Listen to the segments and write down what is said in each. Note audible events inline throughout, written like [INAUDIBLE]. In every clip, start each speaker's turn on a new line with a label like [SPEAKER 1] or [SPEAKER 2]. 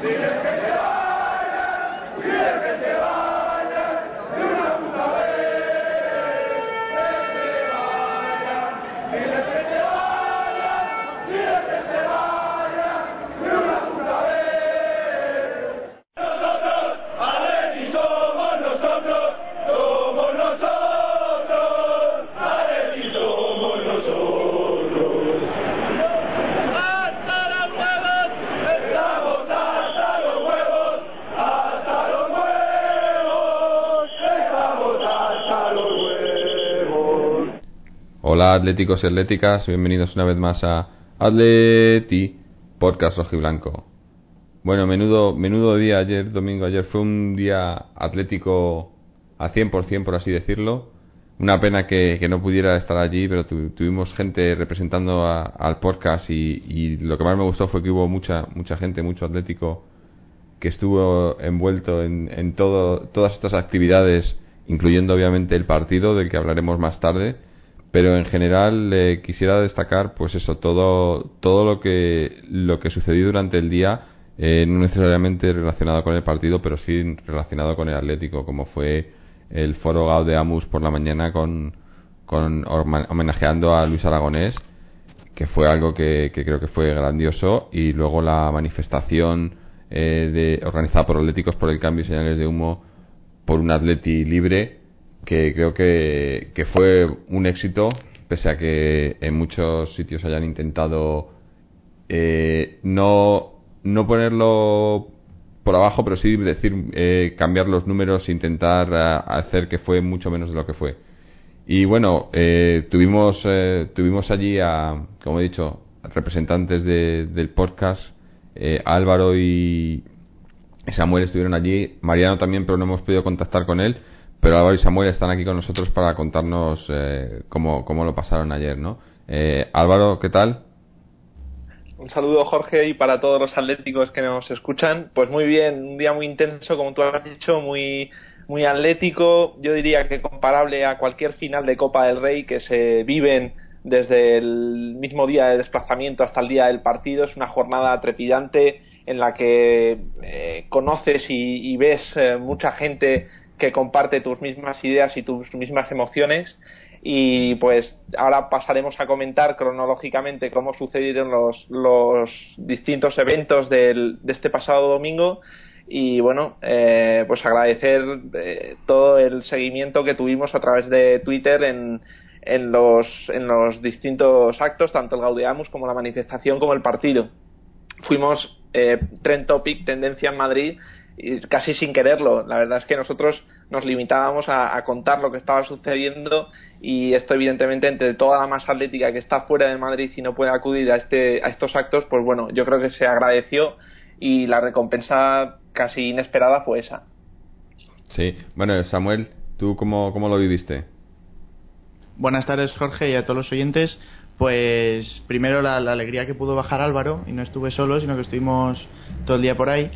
[SPEAKER 1] ¡Hasta
[SPEAKER 2] atléticos y atléticas, bienvenidos una vez más a Atleti Podcast Rojiblanco. Bueno, menudo, menudo día ayer, domingo ayer, fue un día atlético a 100% por así decirlo. Una pena que, no pudiera estar allí, pero tu- tuvimos gente representando al podcast y, y lo que más me gustó fue que hubo mucha, mucha gente, mucho atlético que estuvo envuelto en, en todo, todas estas actividades, incluyendo obviamente el partido del que hablaremos más tarde. Pero en general eh, quisiera destacar, pues eso, todo, todo lo que, lo que sucedió durante el día, eh, no necesariamente relacionado con el partido, pero sí relacionado con el Atlético, como fue el foro Gaudeamus por la mañana con, con homenajeando a Luis Aragonés, que fue algo que, que creo que fue grandioso, y luego la manifestación eh, de, organizada por Atléticos por el cambio y señales de humo por un Atleti libre, que creo que, que fue un éxito, pese a que en muchos sitios hayan intentado eh, no, no ponerlo por abajo, pero sí decir eh, cambiar los números e intentar eh, hacer que fue mucho menos de lo que fue. Y bueno, eh, tuvimos, eh, tuvimos allí a, como he dicho, representantes de- del podcast, eh, Álvaro y Samuel estuvieron allí, Mariano también, pero no hemos podido contactar con él, pero Álvaro y Samuel están aquí con nosotros para contarnos eh, cómo, cómo lo pasaron ayer, ¿no? Eh, Álvaro, ¿qué tal?
[SPEAKER 3] Un saludo Jorge y para todos los atléticos que nos escuchan. Pues muy bien, un día muy intenso, como tú has dicho, muy muy atlético. Yo diría que comparable a cualquier final de Copa del Rey que se viven desde el mismo día de desplazamiento hasta el día del partido. Es una jornada trepidante en la que eh, conoces y, ves eh, mucha gente que comparte tus mismas ideas y tus mismas emociones. Y pues ahora pasaremos a comentar cronológicamente cómo sucedieron los, los distintos eventos del, de este pasado domingo. Y bueno eh, pues agradecer eh, todo el seguimiento que tuvimos a través de Twitter en, en los en los distintos actos tanto el Gaudeamus como la manifestación como el partido. Fuimos eh, trend topic tendencia en Madrid casi sin quererlo. La verdad es que nosotros nos limitábamos a, a contar lo que estaba sucediendo y esto evidentemente entre toda la masa atlética que está fuera de Madrid y no puede acudir a este a estos actos, pues bueno, yo creo que se agradeció y la recompensa casi inesperada fue esa.
[SPEAKER 2] Sí, bueno, Samuel, ¿tú cómo, cómo lo viviste?
[SPEAKER 4] Buenas tardes, Jorge, y a todos los oyentes. Pues primero la, la alegría que pudo bajar Álvaro, y no estuve solo, sino que estuvimos todo el día por ahí.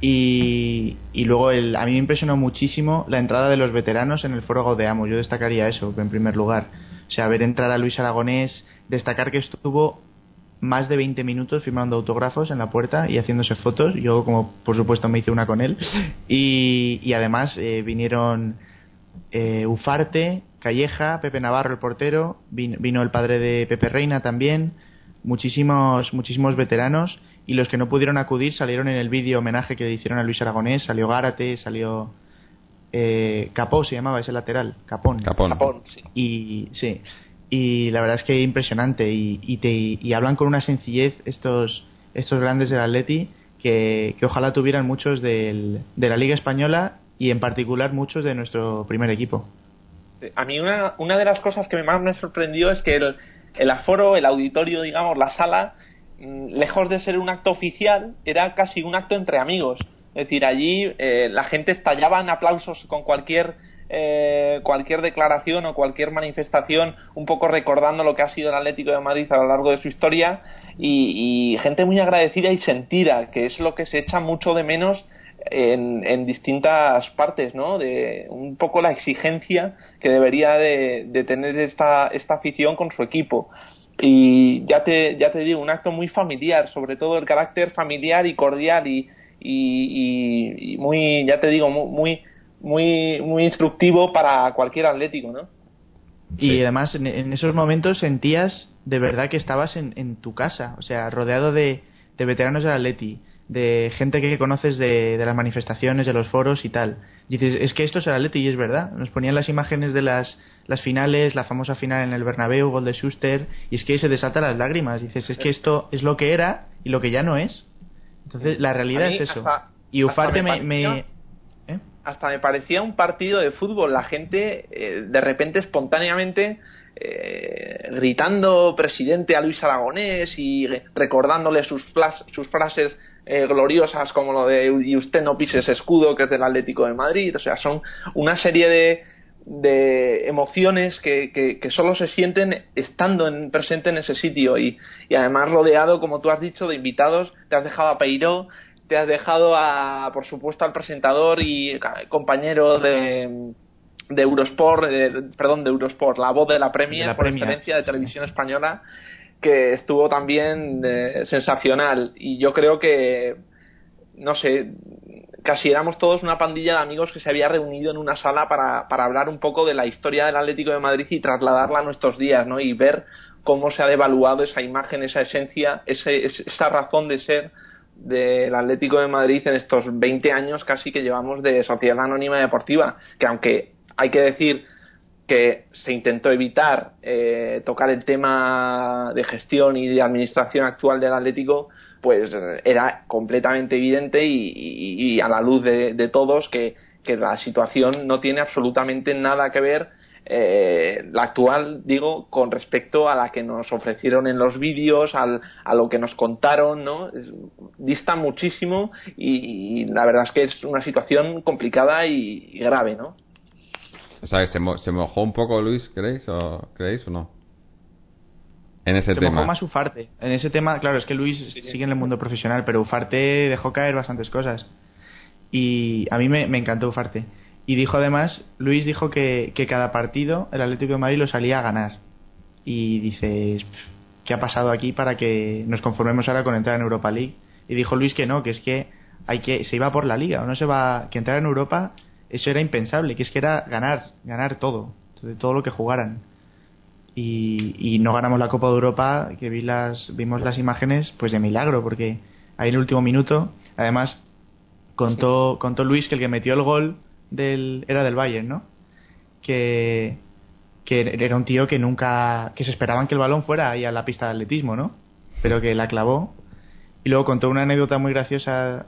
[SPEAKER 4] Y, luego el, a mí me impresionó muchísimo la entrada de los veteranos en el foro Gaudeamus. Yo destacaría eso en primer lugar. O sea, ver entrar a Luis Aragonés, destacar que estuvo más de 20 minutos firmando autógrafos en la puerta y haciéndose fotos. Yo, como por supuesto, me hice una con él. Y, y además eh, vinieron eh, Ufarte, Calleja, Pepe Navarro, el portero, vino, vino el padre de Pepe Reina también, muchísimos, muchísimos veteranos y los que no pudieron acudir salieron en el vídeo homenaje que le hicieron a Luis Aragonés, salió Gárate, salió eh, Capó, se llamaba ese lateral, Capón.
[SPEAKER 2] Capón.
[SPEAKER 3] Japón, sí.
[SPEAKER 4] Y sí, y la verdad es que impresionante y, y, te, y hablan con una sencillez estos, estos grandes del Atleti que, que ojalá tuvieran muchos del, de la Liga Española y en particular muchos de nuestro primer equipo.
[SPEAKER 3] A mí una, una de las cosas que más me sorprendió es que el, el aforo, el auditorio, digamos, la sala, lejos de ser un acto oficial, era casi un acto entre amigos. Es decir, allí eh, la gente estallaba en aplausos con cualquier eh, cualquier declaración o cualquier manifestación, un poco recordando lo que ha sido el Atlético de Madrid a lo largo de su historia y, gente muy agradecida y sentida, que es lo que se echa mucho de menos en, distintas partes, ¿no? De un poco la exigencia que debería de, tener esta, esta afición con su equipo y ya te, ya te digo, un acto muy familiar, sobre todo el carácter familiar y cordial y, y, y muy, ya te digo, muy, muy, muy instructivo para cualquier atlético, ¿no?
[SPEAKER 4] Y además en, esos momentos sentías de verdad que estabas en, en tu casa, o sea, rodeado de, de veteranos del Atleti, de gente que conoces de, de, las manifestaciones, de los foros y tal. dices, es que esto es el Atleti y es verdad. Nos ponían las imágenes de las, las finales, la famosa final en el Bernabéu, gol de Schuster, y es que se desatan las lágrimas. Dices, es que esto es lo que era y lo que ya no es. Entonces, la realidad es eso. y Ufarte me
[SPEAKER 3] hasta me parecía un partido de fútbol. La gente, eh, de repente, espontáneamente, eh, gritando presidente a Luis Aragonés y recordándole sus, sus frases eh, gloriosas como lo de y usted no pises escudo, que es del Atlético de Madrid. O sea, son una serie de, de emociones que, que, solo se sienten estando en, presente en ese sitio y, y además rodeado, como tú has dicho, de invitados. Te has dejado a Peiró, te has dejado a, por supuesto, al presentador y compañero de, de Eurosport, perdón, de Eurosport, la voz de la Premier, por excelencia de televisión española, que estuvo también eh, sensacional. Y yo creo que, no sé, casi éramos todos una pandilla de amigos que se había reunido en una sala para, para hablar un poco de la historia del Atlético de Madrid y trasladarla a nuestros días, ¿no? Y ver cómo se ha devaluado esa imagen, esa esencia, ese, esa razón de ser del Atlético de Madrid en estos 20 años casi que llevamos de Sociedad Anónima Deportiva, que aunque hay que decir que se intentó evitar eh, tocar el tema de gestión y de administración actual del Atlético, pues era completamente evidente y, a la luz de, todos que, que la situación no tiene absolutamente nada que ver eh, la actual, digo, con respecto a la que nos ofrecieron en los vídeos, al, a lo que nos contaron, ¿no? dista muchísimo y, la verdad es que es una situación complicada y, grave, ¿no?
[SPEAKER 2] O sea, se, se mojó un poco Luis, ¿creéis o, ¿creéis o no? En ese
[SPEAKER 4] se
[SPEAKER 2] tema.
[SPEAKER 4] mojó más Ufarte. En ese tema, claro, es que Luis sigue en el mundo profesional, pero Ufarte dejó caer bastantes cosas. Y a mí me, me encantó Ufarte. Y dijo además, Luis dijo que, que cada partido el Atlético de Madrid lo salía a ganar. Y dices, ¿qué ha pasado aquí para que nos conformemos ahora con entrar en Europa League? Y dijo Luis que no, que es que hay que se iba por la liga, o no se va que entrar en Europa, eso era impensable, que es que era ganar, ganar todo, todo lo que jugaran. Y, y no ganamos la Copa de Europa, que vi las vimos las imágenes pues de milagro porque ahí en el último minuto, además contó contó Luis que el que metió el gol del era del Bayern, ¿no? Que que era un tío que nunca que se esperaban que el balón fuera ahí a la pista de atletismo, ¿no? Pero que la clavó. Y luego contó una anécdota muy graciosa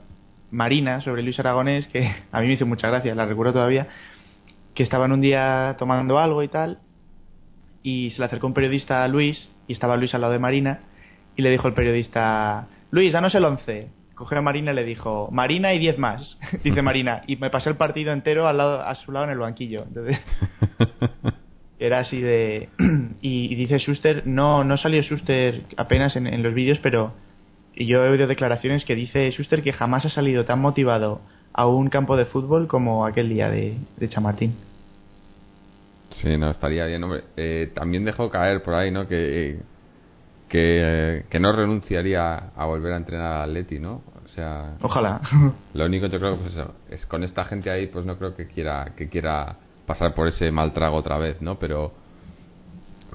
[SPEAKER 4] Marina sobre Luis Aragonés que [LAUGHS] a mí me hizo mucha gracia, la recuerdo todavía, que estaban un día tomando algo y tal y se le acercó un periodista a Luis y estaba Luis al lado de Marina y le dijo el periodista, Luis, danos el 11 cogió a Marina y le dijo, Marina y 10 más, [LAUGHS] dice Marina, y me pasé el partido entero al lado, a su lado en el banquillo. Entonces, [LAUGHS] era así de... [CLEARS THROAT] y, dice Schuster, no, no salió Schuster apenas en, los vídeos, pero y yo he oído declaraciones que dice Schuster que jamás ha salido tan motivado a un campo de fútbol como aquel día de, de Chamartín.
[SPEAKER 2] Sí, no, estaría bien, hombre. Eh, también dejó caer por ahí, ¿no? Que que, que, no renunciaría a volver a entrenar al Atleti, ¿no? O sea,
[SPEAKER 4] ojalá. [LAUGHS]
[SPEAKER 2] Lo único yo creo que pues es con esta gente ahí, pues no creo que quiera que quiera pasar por ese mal trago otra vez, ¿no? Pero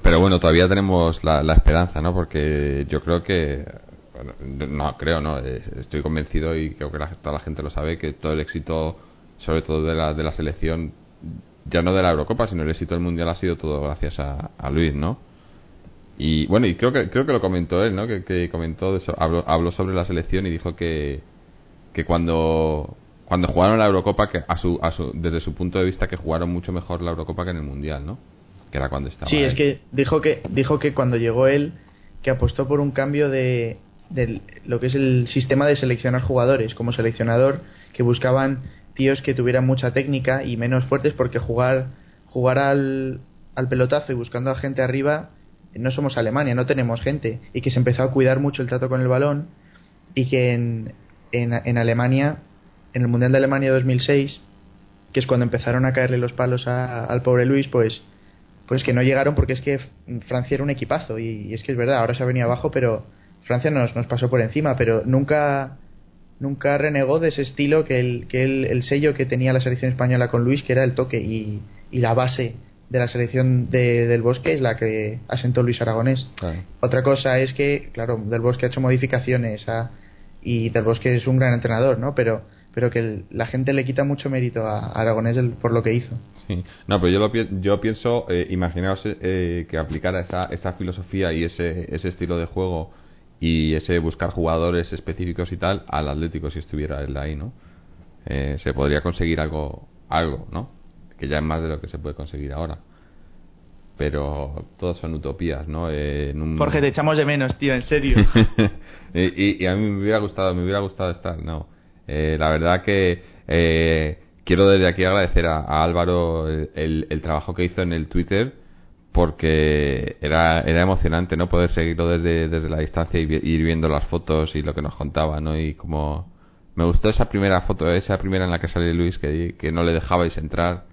[SPEAKER 2] pero bueno, todavía tenemos la, la esperanza, ¿no? Porque yo creo que no creo, no, estoy convencido y creo que toda la gente lo sabe que todo el éxito, sobre todo de la de la selección, ya no de la Eurocopa, sino el éxito del mundial ha sido todo gracias a, a Luis, ¿no? Y bueno, y creo que creo que lo comentó él, ¿no? Que, comentó eso, habló, habló, sobre la selección y dijo que, que cuando cuando jugaron la Eurocopa que a su, a su desde su punto de vista que jugaron mucho mejor la Eurocopa que en el Mundial, ¿no? Que era cuando estaba
[SPEAKER 4] Sí, es que dijo que dijo que cuando llegó él que apostó por un cambio de del lo que es el sistema de seleccionar jugadores como seleccionador que buscaban tíos que tuvieran mucha técnica y menos fuertes porque jugar jugar al, al pelotazo y buscando a gente arriba no somos Alemania, no tenemos gente y que se empezó a cuidar mucho el trato con el balón y que en, en, en Alemania, en el Mundial de Alemania 2006, que es cuando empezaron a caerle los palos a- al pobre Luis, pues pues que no llegaron porque es que Francia era un equipazo y, y es que es verdad, ahora se ha venido abajo, pero Francia nos, nos pasó por encima, pero nunca nunca renegó de ese estilo que el, que el, el sello que tenía la selección española con Luis, que era el toque y, y la base de la selección de- del Bosque es la que asentó Luis Aragonés.
[SPEAKER 2] Claro.
[SPEAKER 4] Otra cosa es que, claro, Del Bosque ha hecho modificaciones a- y Del Bosque es un gran entrenador, ¿no? Pero, pero que el- la gente le quita mucho mérito a Aragonés del- por lo que hizo.
[SPEAKER 2] Sí. No, pero yo, lo, yo pienso, eh, imaginaos eh, que aplicara esa, esa filosofía y ese, ese estilo de juego y ese buscar jugadores específicos y tal al Atlético si estuviera él ahí, ¿no? Eh, se podría conseguir algo, algo, ¿no? Que ya es más de lo que se puede conseguir ahora. Pero todas son utopías, ¿no? Eh, en un-
[SPEAKER 4] Jorge, te echamos de menos, tío, en serio. [LAUGHS]
[SPEAKER 2] y, y- a mí me hubiera gustado, me hubiera gustado estar, no. Eh, la verdad que eh, quiero desde aquí agradecer a, a Álvaro el, el- el trabajo que hizo en el Twitter porque era, era emocionante, ¿no? Poder seguirlo desde, desde la distancia y vi- ir viendo las fotos y lo que nos contaba, ¿no? Y como me gustó esa primera foto, esa primera en la que sale Luis que, que no le dejabais entrar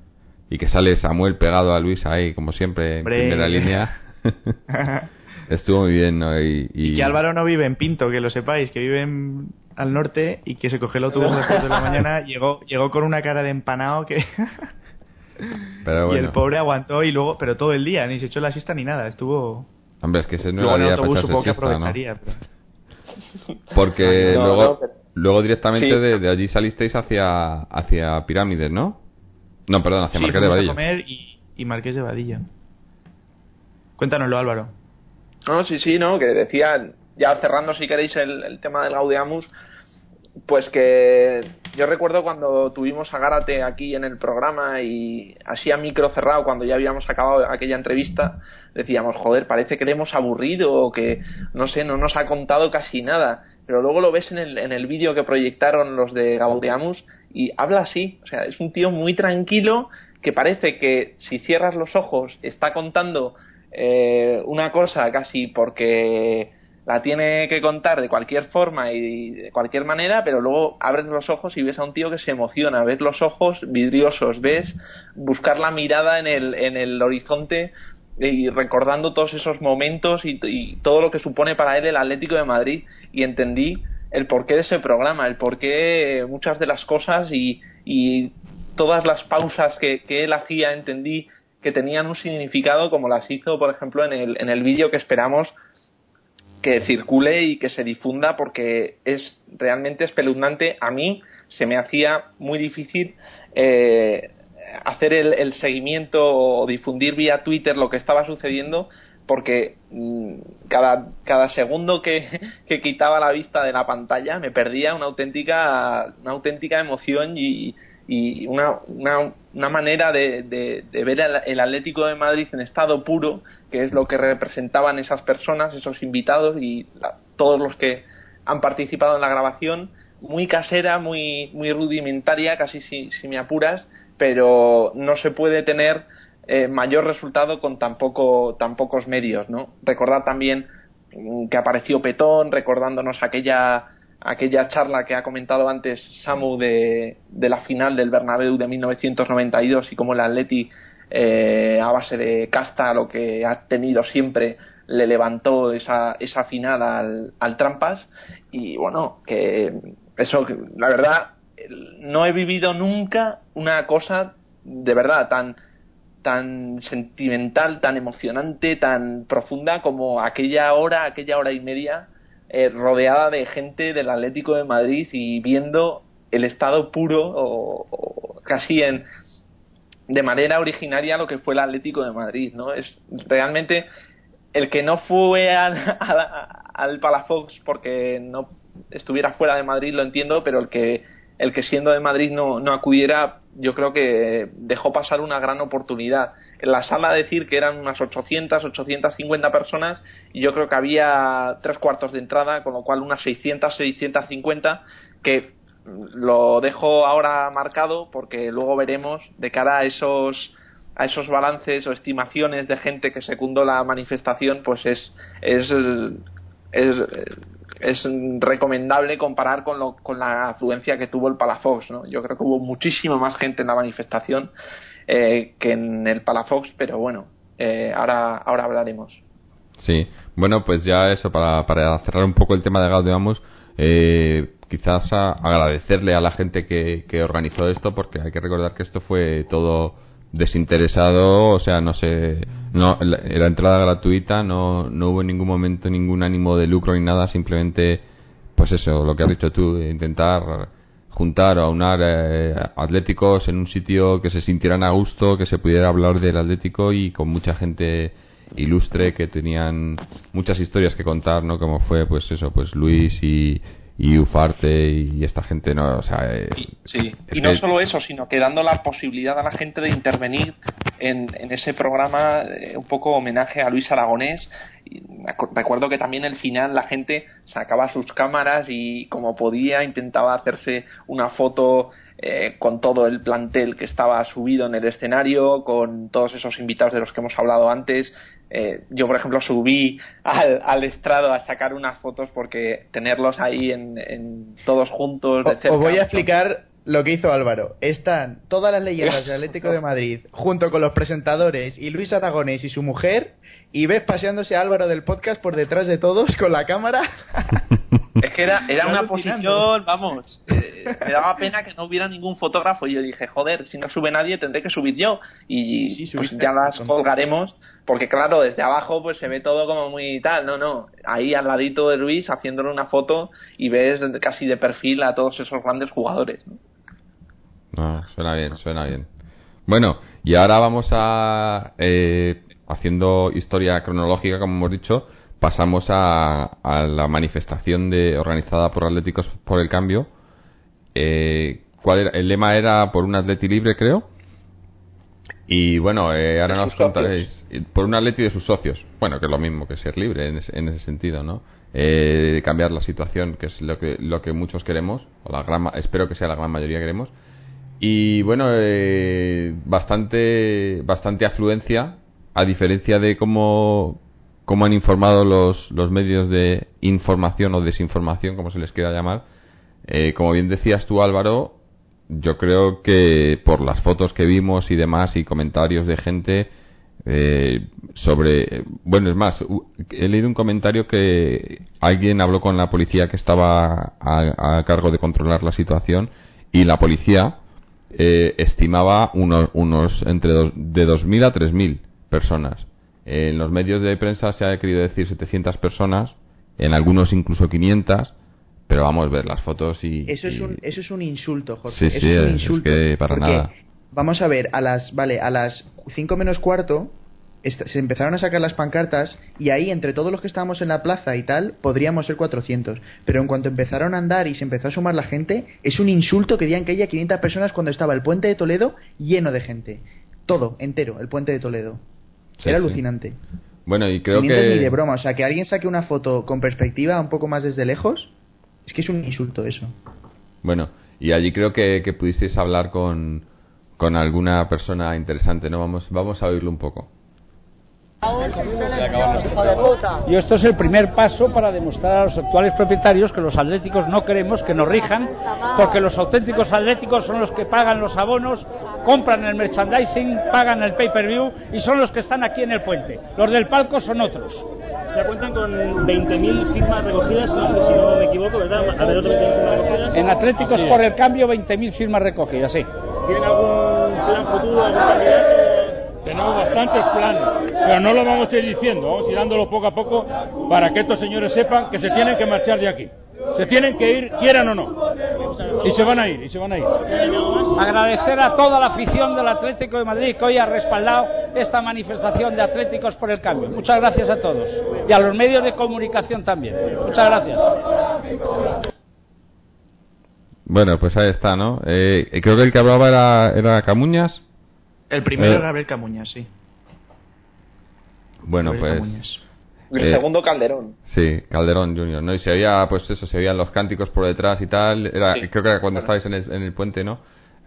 [SPEAKER 2] y que sale Samuel pegado a Luis ahí, como siempre, en primera línea. [LAUGHS] Estuvo muy bien, ¿no? Y,
[SPEAKER 4] y que Álvaro no vive en Pinto, que lo sepáis, que vive en- al norte y que se cogió el autobús a las 4 de la mañana, [LAUGHS] llegó, llegó con una cara de empanado que...
[SPEAKER 2] Pero
[SPEAKER 4] Y el pobre aguantó y luego, pero todo el día, ni se echó la siesta ni nada, estuvo...
[SPEAKER 2] Hombre, es que ese no
[SPEAKER 4] luego
[SPEAKER 2] era
[SPEAKER 4] en el
[SPEAKER 2] día para
[SPEAKER 4] autobús
[SPEAKER 2] echarse
[SPEAKER 4] supongo que
[SPEAKER 2] siesta, ¿no?
[SPEAKER 4] aprovecharía. pero-
[SPEAKER 2] Porque [LAUGHS]
[SPEAKER 3] No,
[SPEAKER 2] luego,
[SPEAKER 3] no, pero-
[SPEAKER 2] luego directamente
[SPEAKER 3] Sí.
[SPEAKER 2] de, de allí salisteis hacia, hacia Pirámides, ¿no? No, perdón, hacia
[SPEAKER 4] Sí,
[SPEAKER 2] Marqués de
[SPEAKER 4] fuimos a comer y, y Marqués de Vadillo. Cuéntanoslo, Álvaro.
[SPEAKER 3] No, sí, sí, no, que decía, ya cerrando si queréis el, el tema del Gaudeamus, pues que yo recuerdo cuando tuvimos a Gárate aquí en el programa y así a micro cerrado, cuando ya habíamos acabado aquella entrevista, decíamos, joder, parece que le hemos aburrido o que, no sé, no nos ha contado casi nada. Pero luego lo ves en el, en el vídeo que proyectaron los de Gaudeamus y habla así, o sea, es un tío muy tranquilo que parece que si cierras los ojos está contando eh, una cosa casi porque la tiene que contar de cualquier forma y de cualquier manera, pero luego abres los ojos y ves a un tío que se emociona, ves los ojos vidriosos, ves buscar la mirada en el, en el horizonte y recordando todos esos momentos y, y todo lo que supone para él el Atlético de Madrid. Y entendí el porqué de ese programa, el porqué muchas de las cosas y, y todas las pausas que, que él hacía entendí que tenían un significado como las hizo por ejemplo en el, en el vídeo que esperamos que circule y que se difunda porque es realmente espeluznante. A mí se me hacía muy difícil eh, hacer el, el, seguimiento o difundir vía Twitter lo que estaba sucediendo porque mmm, cada, cada segundo que, [LAUGHS] que, quitaba la vista de la pantalla me perdía una auténtica, una auténtica emoción y, y una, una, una, manera de, de, ver el, Atlético de Madrid en estado puro, que es lo que representaban esas personas, esos invitados y la, todos los que han participado en la grabación, muy casera, muy, muy rudimentaria, casi si, si me apuras, pero no se puede tener eh, mayor resultado con tan, tan pocos medios. ¿no? Recordar también que apareció Petón, recordándonos aquella aquella charla que ha comentado antes Samu de, la final del Bernabéu de 1992 y cómo el Atleti eh, a base de casta lo que ha tenido siempre le levantó esa, esa final al, al Trampas. Y bueno que eso la verdad no he vivido nunca una cosa de verdad tan tan sentimental, tan emocionante, tan profunda como aquella hora, aquella hora y media eh, rodeada de gente del Atlético de Madrid y viendo el estado puro o, casi en de manera originaria lo que fue el Atlético de Madrid no es realmente el que no fue al, [LAUGHS] al, al Palafox porque no estuviera fuera de Madrid lo entiendo pero el que el que siendo de Madrid no, no acudiera yo creo que dejó pasar una gran oportunidad. En la sala decir que eran unas 800, 850 personas y yo creo que había tres cuartos de entrada, con lo cual unas 600, 650 que lo dejo ahora marcado porque luego veremos de cara a esos a esos balances o estimaciones de gente que secundó la manifestación pues es es es, es recomendable comparar con, lo, con la afluencia que tuvo el Palafox ¿no? yo creo que hubo muchísima más gente en la manifestación eh, que en el Palafox pero bueno eh, ahora ahora hablaremos
[SPEAKER 2] sí bueno pues ya eso para, para cerrar un poco el tema de Gaudium eh, quizás agradecerle a la gente que, que organizó esto porque hay que recordar que esto fue todo desinteresado, o sea, no sé, no, era entrada gratuita, no, no hubo en ningún momento ningún ánimo de lucro ni nada, simplemente, pues eso, lo que has dicho tú, intentar juntar o aunar eh, atléticos en un sitio que se sintieran a gusto, que se pudiera hablar del Atlético y con mucha gente ilustre que tenían muchas historias que contar, ¿no? Como fue, pues eso, pues Luis y, y Ufarte y esta gente no o sea eh,
[SPEAKER 3] sí, y no solo eso sino que dando la posibilidad a la gente de intervenir en, en ese programa eh, un poco homenaje a Luis Aragonés. Recuerdo que también al final la gente sacaba sus cámaras y como podía intentaba hacerse una foto eh, con todo el plantel que estaba subido en el escenario con todos esos invitados de los que hemos hablado antes eh, yo, por ejemplo, subí al, estrado a sacar unas fotos porque tenerlos ahí en, todos juntos.
[SPEAKER 4] De Os voy a explicar lo que hizo Álvaro. Están todas las leyendas del [LAUGHS] Atlético de Madrid junto con los presentadores y Luis Aragonés y su mujer y ves paseándose a Álvaro del podcast por detrás de todos con la cámara. [LAUGHS]
[SPEAKER 3] Es que era, era una posición, vamos, eh, me daba pena que no hubiera ningún fotógrafo y yo dije, joder, si no sube nadie tendré que subir yo y pues ya las colgaremos porque claro, desde abajo pues se ve todo como muy tal, no, no, ahí al ladito de Luis haciéndole una foto y ves casi de perfil a todos esos grandes jugadores. ¿no?
[SPEAKER 2] Ah, suena bien, suena bien. Bueno, y ahora vamos a, eh, haciendo historia cronológica, como hemos dicho, pasamos a, la manifestación de, organizada por Atléticos por el Cambio. Eh, ¿cuál era? El lema era por un Atleti libre, creo. Y bueno, eh, ahora nos contaréis. Por un Atleti de sus socios. Bueno, que es lo mismo que ser libre en ese, en ese sentido, ¿no? Eh, cambiar la situación, que es lo que, lo que muchos queremos, o la gran, espero que sea la gran mayoría queremos. Y bueno, eh, bastante, bastante afluencia, a diferencia de cómo, cómo han informado los, los medios de información o desinformación, como se les quiera llamar. Eh, como bien decías tú, Álvaro, yo creo que por las fotos que vimos y demás y comentarios de gente eh, sobre bueno es más he leído un comentario que alguien habló con la policía que estaba a, a cargo de controlar la situación y la policía eh, estimaba unos, unos entre dos, de 2.000 a 3.000 personas. En los medios de prensa se ha querido decir 700 personas, en algunos incluso 500, pero vamos a ver las fotos y...
[SPEAKER 4] Eso es un, eso es un insulto, Jorge.
[SPEAKER 2] Sí, sí,
[SPEAKER 4] es,
[SPEAKER 2] un insulto, que para nada.
[SPEAKER 4] Vamos a ver, a las, vale, a las 5 menos cuarto se empezaron a sacar las pancartas y ahí entre todos los que estábamos en la plaza y tal podríamos ser 400 pero en cuanto empezaron a andar y se empezó a sumar la gente es un insulto que digan que haya 500 personas cuando estaba el puente de Toledo lleno de gente todo entero el puente de Toledo era alucinante.
[SPEAKER 2] Bueno y creo que
[SPEAKER 4] ni de broma o sea que alguien saque una foto con perspectiva un poco más desde lejos es que es un insulto eso.
[SPEAKER 2] Bueno y allí creo que, que pudisteis hablar con con alguna persona interesante no vamos vamos a oírlo un poco
[SPEAKER 5] y esto es el primer paso para demostrar a los actuales propietarios que los atléticos no queremos que nos rijan, porque los auténticos atléticos son los que pagan los abonos, compran el merchandising, pagan el pay-per-view y son los que están aquí en el puente. Los del palco son otros.
[SPEAKER 6] Ya cuentan con 20.000 firmas recogidas, no sé si no me equivoco, ¿verdad? A ver, otro 20.000 firmas recogidas.
[SPEAKER 5] En Atléticos por el Cambio, 20.000 firmas recogidas, sí.
[SPEAKER 6] ¿Tienen algún plan futuro, algún candidato?
[SPEAKER 7] Tenemos bastantes planes, pero no lo vamos a ir diciendo, vamos a ir dándolo poco a poco para que estos señores sepan que se tienen que marchar de aquí. Se tienen que ir, quieran o no. Y se van a ir, y se van a ir.
[SPEAKER 5] Agradecer a toda la afición del Atlético de Madrid que hoy ha respaldado esta manifestación de Atléticos por el Cambio. Muchas gracias a todos. Y a los medios de comunicación también. Muchas gracias.
[SPEAKER 2] Bueno, pues ahí está, ¿no? Eh, creo que el que hablaba era, era Camuñas.
[SPEAKER 4] El primero
[SPEAKER 2] Eh.
[SPEAKER 4] era Gabriel Camuñas, sí.
[SPEAKER 2] Bueno,
[SPEAKER 4] Gabriel
[SPEAKER 2] pues...
[SPEAKER 4] Camuñas.
[SPEAKER 3] El
[SPEAKER 2] Eh,
[SPEAKER 3] segundo Calderón.
[SPEAKER 2] Sí, Calderón Junior, ¿no? Y se veía, pues eso, se veían los cánticos por detrás y tal. Era,
[SPEAKER 3] Sí.
[SPEAKER 2] Creo que era cuando
[SPEAKER 3] Bueno.
[SPEAKER 2] estabais en el, en el puente, ¿no?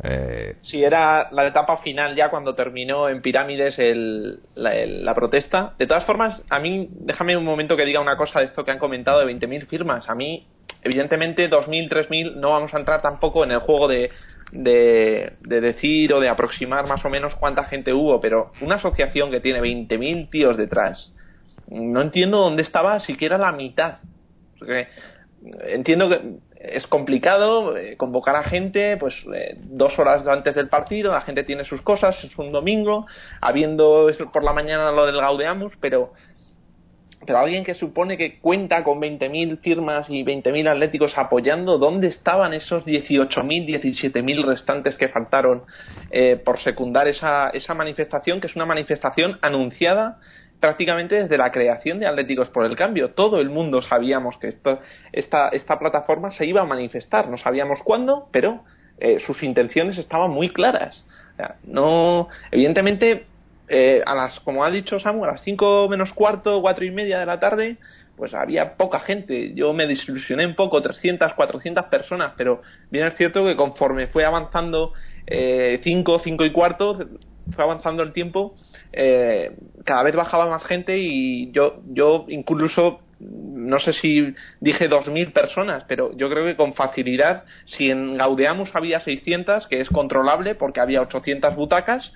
[SPEAKER 2] Eh,
[SPEAKER 3] Sí, era la etapa final ya cuando terminó en Pirámides el- la, el- la protesta. De todas formas, a mí, déjame un momento que diga una cosa de esto que han comentado de 20.000 firmas. A mí, evidentemente, 2.000, 3.000 no vamos a entrar tampoco en el juego de, de, de decir o de aproximar más o menos cuánta gente hubo, pero una asociación que tiene 20.000 tíos detrás, no entiendo dónde estaba siquiera la mitad. Entiendo que es complicado eh, convocar a gente pues eh, dos horas antes del partido la gente tiene sus cosas es un domingo habiendo por la mañana lo del Gaudeamus pero pero alguien que supone que cuenta con 20.000 firmas y 20.000 atléticos apoyando, ¿dónde estaban esos 18.000, 17.000 restantes que faltaron eh, por secundar esa, esa manifestación, que es una manifestación anunciada prácticamente desde la creación de Atléticos por el Cambio. Todo el mundo sabíamos que esto, esta, esta plataforma se iba a manifestar, no sabíamos cuándo, pero eh, sus intenciones estaban muy claras. No, evidentemente, eh, a las, como ha dicho Samu, a las 5 menos cuarto, cuatro y media de la tarde, pues había poca gente. Yo me desilusioné un poco, 300, 400 personas, pero bien es cierto que conforme fue avanzando 5, 5 y cuarto, fue avanzando el tiempo, eh, cada vez bajaba más gente y yo, yo incluso no sé si dije 2.000 personas, pero yo creo que con facilidad, si en Gaudeamus había 600, que es controlable porque había 800 butacas,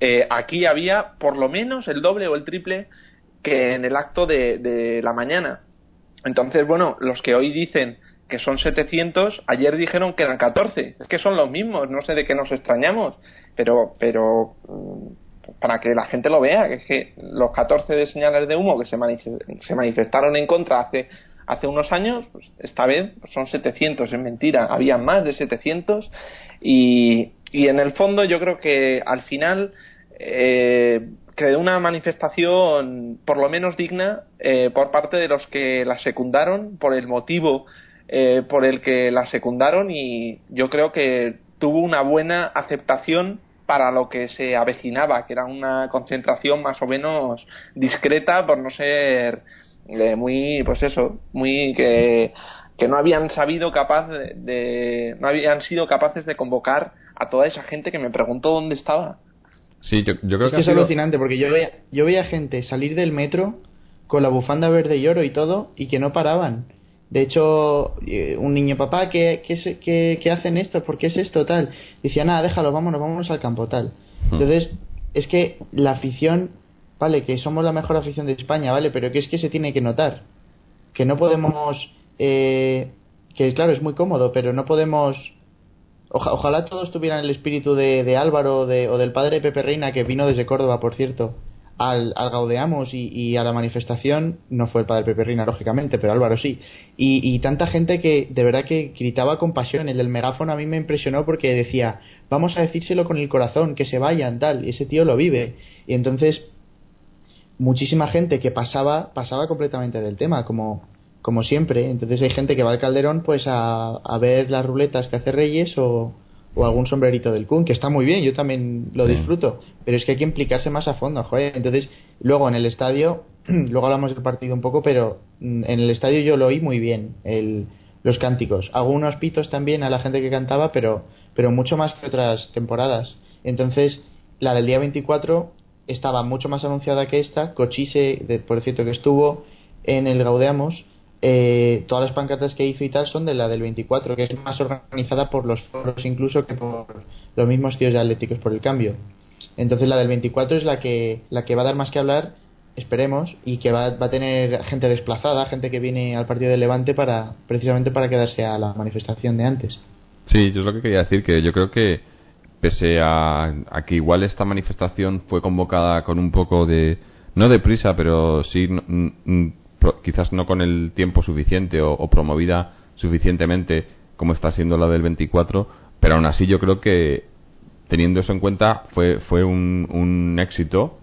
[SPEAKER 3] eh, aquí había por lo menos el doble o el triple que en el acto de, de la mañana. Entonces, bueno, los que hoy dicen que son 700, ayer dijeron que eran 14. Es que son los mismos, no sé de qué nos extrañamos, pero, pero mm, para que la gente lo vea, que es que los 14 de señales de humo que se, se manifestaron en contra hace hace unos años, pues esta vez son 700, es mentira, había más de 700 y, y en el fondo yo creo que al final eh, creó una manifestación por lo menos digna eh, por parte de los que la secundaron, por el motivo eh, por el que la secundaron y yo creo que tuvo una buena aceptación para lo que se avecinaba, que era una concentración más o menos discreta por no ser eh, muy, pues eso, muy que, que no habían sabido capaz de, no habían sido capaces de convocar a toda esa gente que me preguntó dónde estaba.
[SPEAKER 2] Sí, yo, yo creo
[SPEAKER 4] Es
[SPEAKER 2] que,
[SPEAKER 4] que es
[SPEAKER 2] sido-
[SPEAKER 4] alucinante porque yo veía, yo veía gente salir del metro con la bufanda verde y oro y todo y que no paraban. De hecho, eh, un niño, papá, ¿qué, qué- qué hacen esto? ¿Por qué es esto tal? Decía, nada, déjalo, vámonos, vámonos al campo tal.
[SPEAKER 2] Hmm.
[SPEAKER 4] Entonces, es que la afición, vale, que somos la mejor afición de España, vale, pero que es que se tiene que notar. Que no podemos, eh, que claro, es muy cómodo, pero no podemos Oja- ojalá todos tuvieran el espíritu de, Álvaro de- o del padre Pepe Reina, que vino desde Córdoba, por cierto, al, al Gaudeamos y, y a la manifestación. No fue el padre Pepe Reina, lógicamente, pero Álvaro sí. Y, y tanta gente que de verdad que gritaba con pasión. El del megáfono a mí me impresionó porque decía, vamos a decírselo con el corazón, que se vayan, tal. Y ese tío lo vive. Y entonces, muchísima gente que pasaba, pasaba completamente del tema, como, como siempre. Entonces hay gente que va al Calderón pues a, a ver las ruletas que hace Reyes o, o algún sombrerito del Kun, que está muy bien, yo también lo
[SPEAKER 2] Sí.
[SPEAKER 4] disfruto, pero es que hay que implicarse más a fondo, joder. Entonces, luego en el estadio, [CLEARS THROAT] luego hablamos del partido un poco, pero mm, en el estadio yo lo oí muy bien, el, los cánticos. Algunos pitos también a la gente que cantaba, pero, pero mucho más que otras temporadas. Entonces, la del día 24 estaba mucho más anunciada que esta. Cochise, por cierto, que estuvo en el Gaudeamos, eh, todas las pancartas que hizo y tal son de la del 24, que es más organizada por los foros incluso que por los mismos tíos de Atléticos por el cambio. Entonces la del 24 es la que, la que va a dar más que hablar, esperemos, y que va, va a tener gente desplazada, gente que viene al partido de Levante para precisamente para quedarse a la manifestación de antes.
[SPEAKER 2] Sí, yo es lo que quería decir, que yo creo que pese a, a que igual esta manifestación fue convocada con un poco de, no de prisa, pero sí, quizás no con el tiempo suficiente o, promovida suficientemente como está siendo la del 24, pero aún así yo creo que teniendo eso en cuenta fue, fue un, un éxito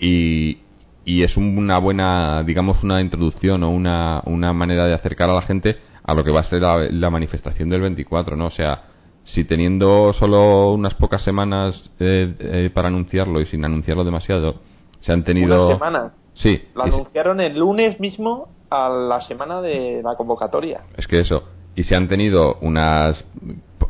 [SPEAKER 2] y, y es un- una buena, digamos, una introducción o una, una manera de acercar a la gente a lo que va a ser la, manifestación del 24, ¿no? O sea, si teniendo solo unas pocas semanas eh, eh, para anunciarlo y sin anunciarlo demasiado, se han tenido... Sí.
[SPEAKER 3] Lo anunciaron el lunes mismo a la semana de la convocatoria.
[SPEAKER 2] Es que eso. Y se han tenido unas,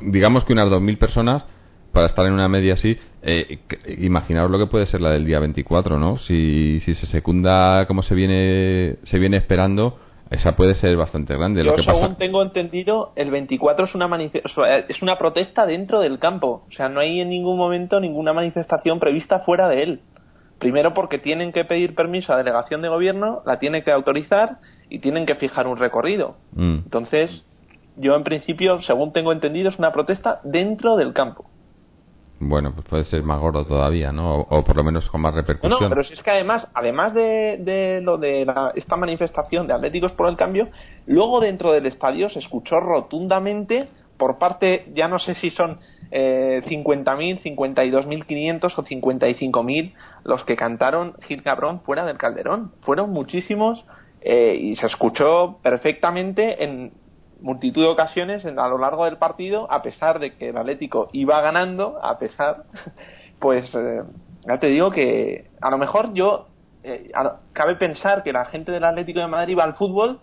[SPEAKER 2] digamos que unas 2.000 personas para estar en una media así. Eh, imaginaos lo que puede ser la del día 24, ¿no? Si, si se secunda como se viene, se viene esperando, esa puede ser bastante grande.
[SPEAKER 3] Yo,
[SPEAKER 2] lo que
[SPEAKER 3] según
[SPEAKER 2] pasa,
[SPEAKER 3] tengo entendido, el 24 es una, es una protesta dentro del campo. O sea, no hay en ningún momento ninguna manifestación prevista fuera de él. Primero porque tienen que pedir permiso a delegación de gobierno, la tienen que autorizar y tienen que fijar un recorrido.
[SPEAKER 2] Mm.
[SPEAKER 3] Entonces, yo en principio, según tengo entendido, es una protesta dentro del campo.
[SPEAKER 2] Bueno, pues puede ser más gordo todavía, ¿no? O, o por lo menos con más
[SPEAKER 3] No,
[SPEAKER 2] repercusión.
[SPEAKER 3] no, pero si es que además, además de, de lo de la- esta manifestación de Atléticos por el Cambio, luego dentro del estadio se escuchó rotundamente por parte, ya no sé si son eh, 50.000, 52.500 o 55.000 los que cantaron Gil Cabrón fuera del Calderón. Fueron muchísimos eh, y se escuchó perfectamente en multitud de ocasiones en- a lo largo del partido, a pesar de que el Atlético iba ganando, a pesar, [LAUGHS] pues eh, ya te digo que a lo mejor yo eh, cabe pensar que la gente del Atlético de Madrid va al fútbol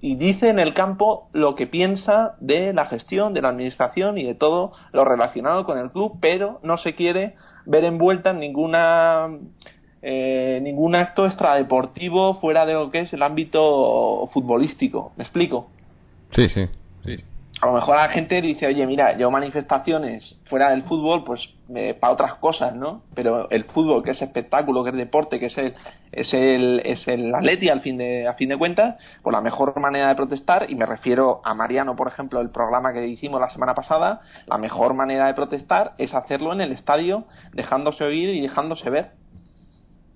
[SPEAKER 3] y dice en el campo lo que piensa de la gestión, de la administración y de todo lo relacionado con el club, pero no se quiere ver envuelta en ninguna eh, ningún acto extradeportivo fuera de lo que es el ámbito futbolístico. ¿Me explico?
[SPEAKER 2] Sí, sí. sí.
[SPEAKER 3] A lo mejor la gente dice, oye, mira, yo manifestaciones fuera del fútbol, pues para otras cosas, ¿no? Pero el fútbol, que es espectáculo, que es deporte, que es el, es el, es el atleti al fin de, a fin de cuentas, pues la mejor manera de protestar, y me refiero a Mariano, por ejemplo, el programa que hicimos la semana pasada, la mejor manera de protestar es hacerlo en el estadio, dejándose oír y dejándose ver.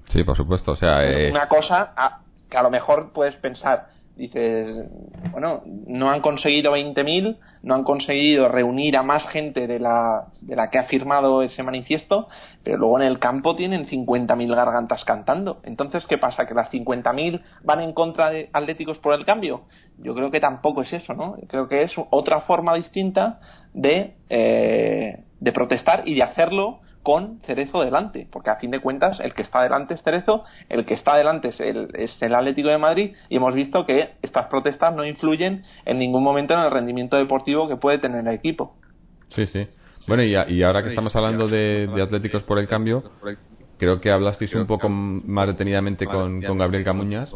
[SPEAKER 2] Sí, por supuesto. O sea, eh,
[SPEAKER 3] Una cosa a- que a lo mejor puedes pensar, dices, bueno, no han conseguido 20.000, no han conseguido reunir a más gente de la, de la que ha firmado ese manifiesto, pero luego en el campo tienen 50.000 gargantas cantando. Entonces, ¿qué pasa? ¿Que las 50.000 van en contra de Atléticos por el cambio? Yo creo que tampoco es eso, ¿no? Creo que es otra forma distinta de, eh, de protestar y de hacerlo con Cerezo delante, porque a fin de cuentas el que está delante es Cerezo, el que está delante es el, es el Atlético de Madrid y hemos visto que estas protestas no influyen en ningún momento en el rendimiento deportivo que puede tener el equipo.
[SPEAKER 2] Sí, sí. Bueno, y, a- y ahora que estamos hablando de, de Atléticos por el cambio, creo que hablasteis un poco más detenidamente con, con Gabriel Camuñas.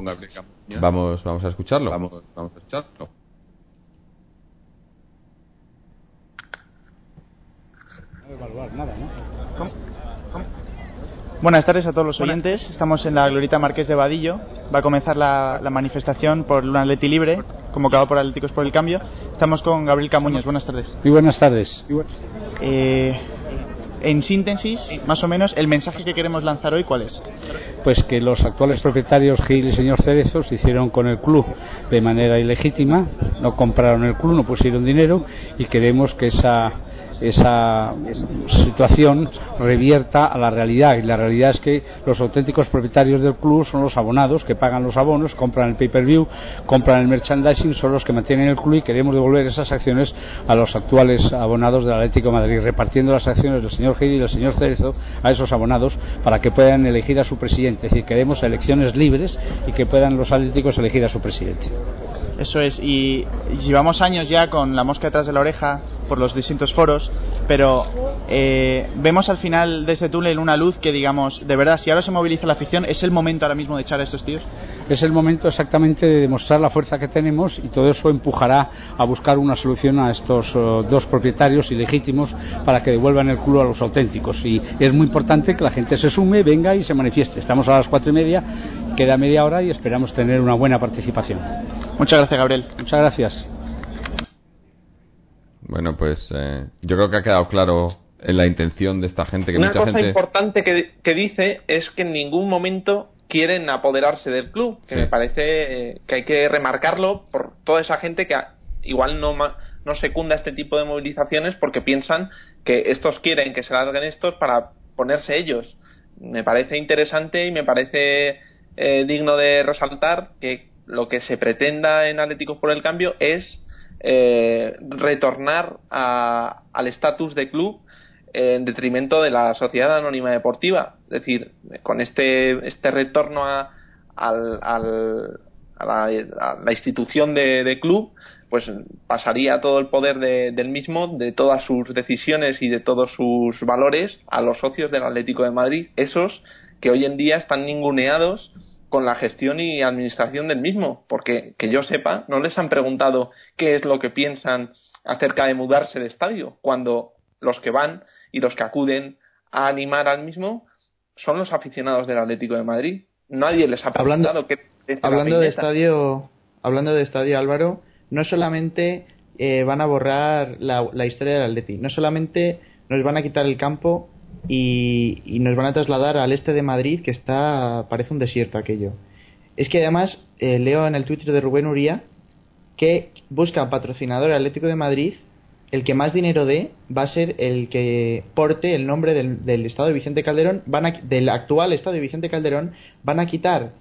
[SPEAKER 2] Vamos, vamos a escucharlo. Vamos, vamos a escucharlo.
[SPEAKER 4] Buenas tardes a todos los oyentes. Estamos en la Glorita Marqués de Vadillo. Va a comenzar la, la manifestación por un Atleti libre, convocado por Atléticos por el Cambio. Estamos con Gabriel Camuñas. Buenas tardes.
[SPEAKER 5] Muy buenas tardes.
[SPEAKER 4] Eh, en síntesis, más o menos, el mensaje que queremos lanzar hoy, ¿cuál es?
[SPEAKER 5] Pues que los actuales propietarios Gil y señor Cerezo se hicieron con el club de manera ilegítima, no compraron el club, no pusieron dinero y queremos que esa esa situación revierta a la realidad y la realidad es que los auténticos propietarios del club son los abonados que pagan los abonos, compran el pay-per-view, compran el merchandising, son los que mantienen el club y queremos devolver esas acciones a los actuales abonados del Atlético Madrid, repartiendo las acciones del señor Gil y del señor Cerezo a esos abonados para que puedan elegir a su presidente. Es decir, queremos elecciones libres y que puedan los atléticos elegir a su presidente.
[SPEAKER 4] Eso es, y llevamos años ya con la mosca detrás de la oreja por los distintos foros, pero eh, vemos al final de este túnel una luz que, digamos, de verdad, si ahora se moviliza la afición, ¿es el momento ahora mismo de echar a estos tíos?
[SPEAKER 5] Es el momento exactamente de demostrar la fuerza que tenemos y todo eso empujará a buscar una solución a estos eh, dos propietarios ilegítimos para que devuelvan el club a los auténticos. Y es muy importante que la gente se sume, venga y se manifieste. Estamos a las cuatro y media, queda media hora y esperamos tener una buena participación.
[SPEAKER 4] Muchas gracias, Gabriel.
[SPEAKER 5] Muchas gracias.
[SPEAKER 2] Bueno, pues eh, yo creo que ha quedado claro en la intención de esta gente que
[SPEAKER 3] Una
[SPEAKER 2] mucha
[SPEAKER 3] cosa
[SPEAKER 2] gente.
[SPEAKER 3] importante que, que dice es que en ningún momento quieren apoderarse del club, que
[SPEAKER 2] Sí.
[SPEAKER 3] me parece eh, que hay que remarcarlo por toda esa gente que igual no, ma- no secunda este tipo de movilizaciones porque piensan que estos quieren que se larguen estos para ponerse ellos. Me parece interesante y me parece eh, digno de resaltar que lo que se pretenda en Atléticos por el Cambio es eh, retornar a- al estatus de club en detrimento de la sociedad anónima deportiva. Es decir, con este, este retorno a, al- a la institución de, de club, pues pasaría todo el poder de- del mismo, de todas sus decisiones y de todos sus valores a los socios del Atlético de Madrid, esos que hoy en día están ninguneados con la gestión y administración del mismo, porque que yo sepa, no les han preguntado qué es lo que piensan acerca de mudarse de estadio, cuando los que van y los que acuden a animar al mismo son los aficionados del Atlético de Madrid. Nadie les ha
[SPEAKER 4] Hablando-
[SPEAKER 3] preguntado qué es la
[SPEAKER 4] hablando de estadio hablando de estadio Álvaro no solamente eh, van a borrar la, la historia del Atleti no solamente nos van a quitar el campo y, nos van a trasladar al este de Madrid que está parece un desierto aquello es que además eh, leo en el Twitter de Rubén Uría que busca patrocinador Atlético de Madrid el que más dinero dé va a ser el que porte el nombre del, del estadio Vicente Calderón van a, del actual estadio Vicente Calderón van a quitar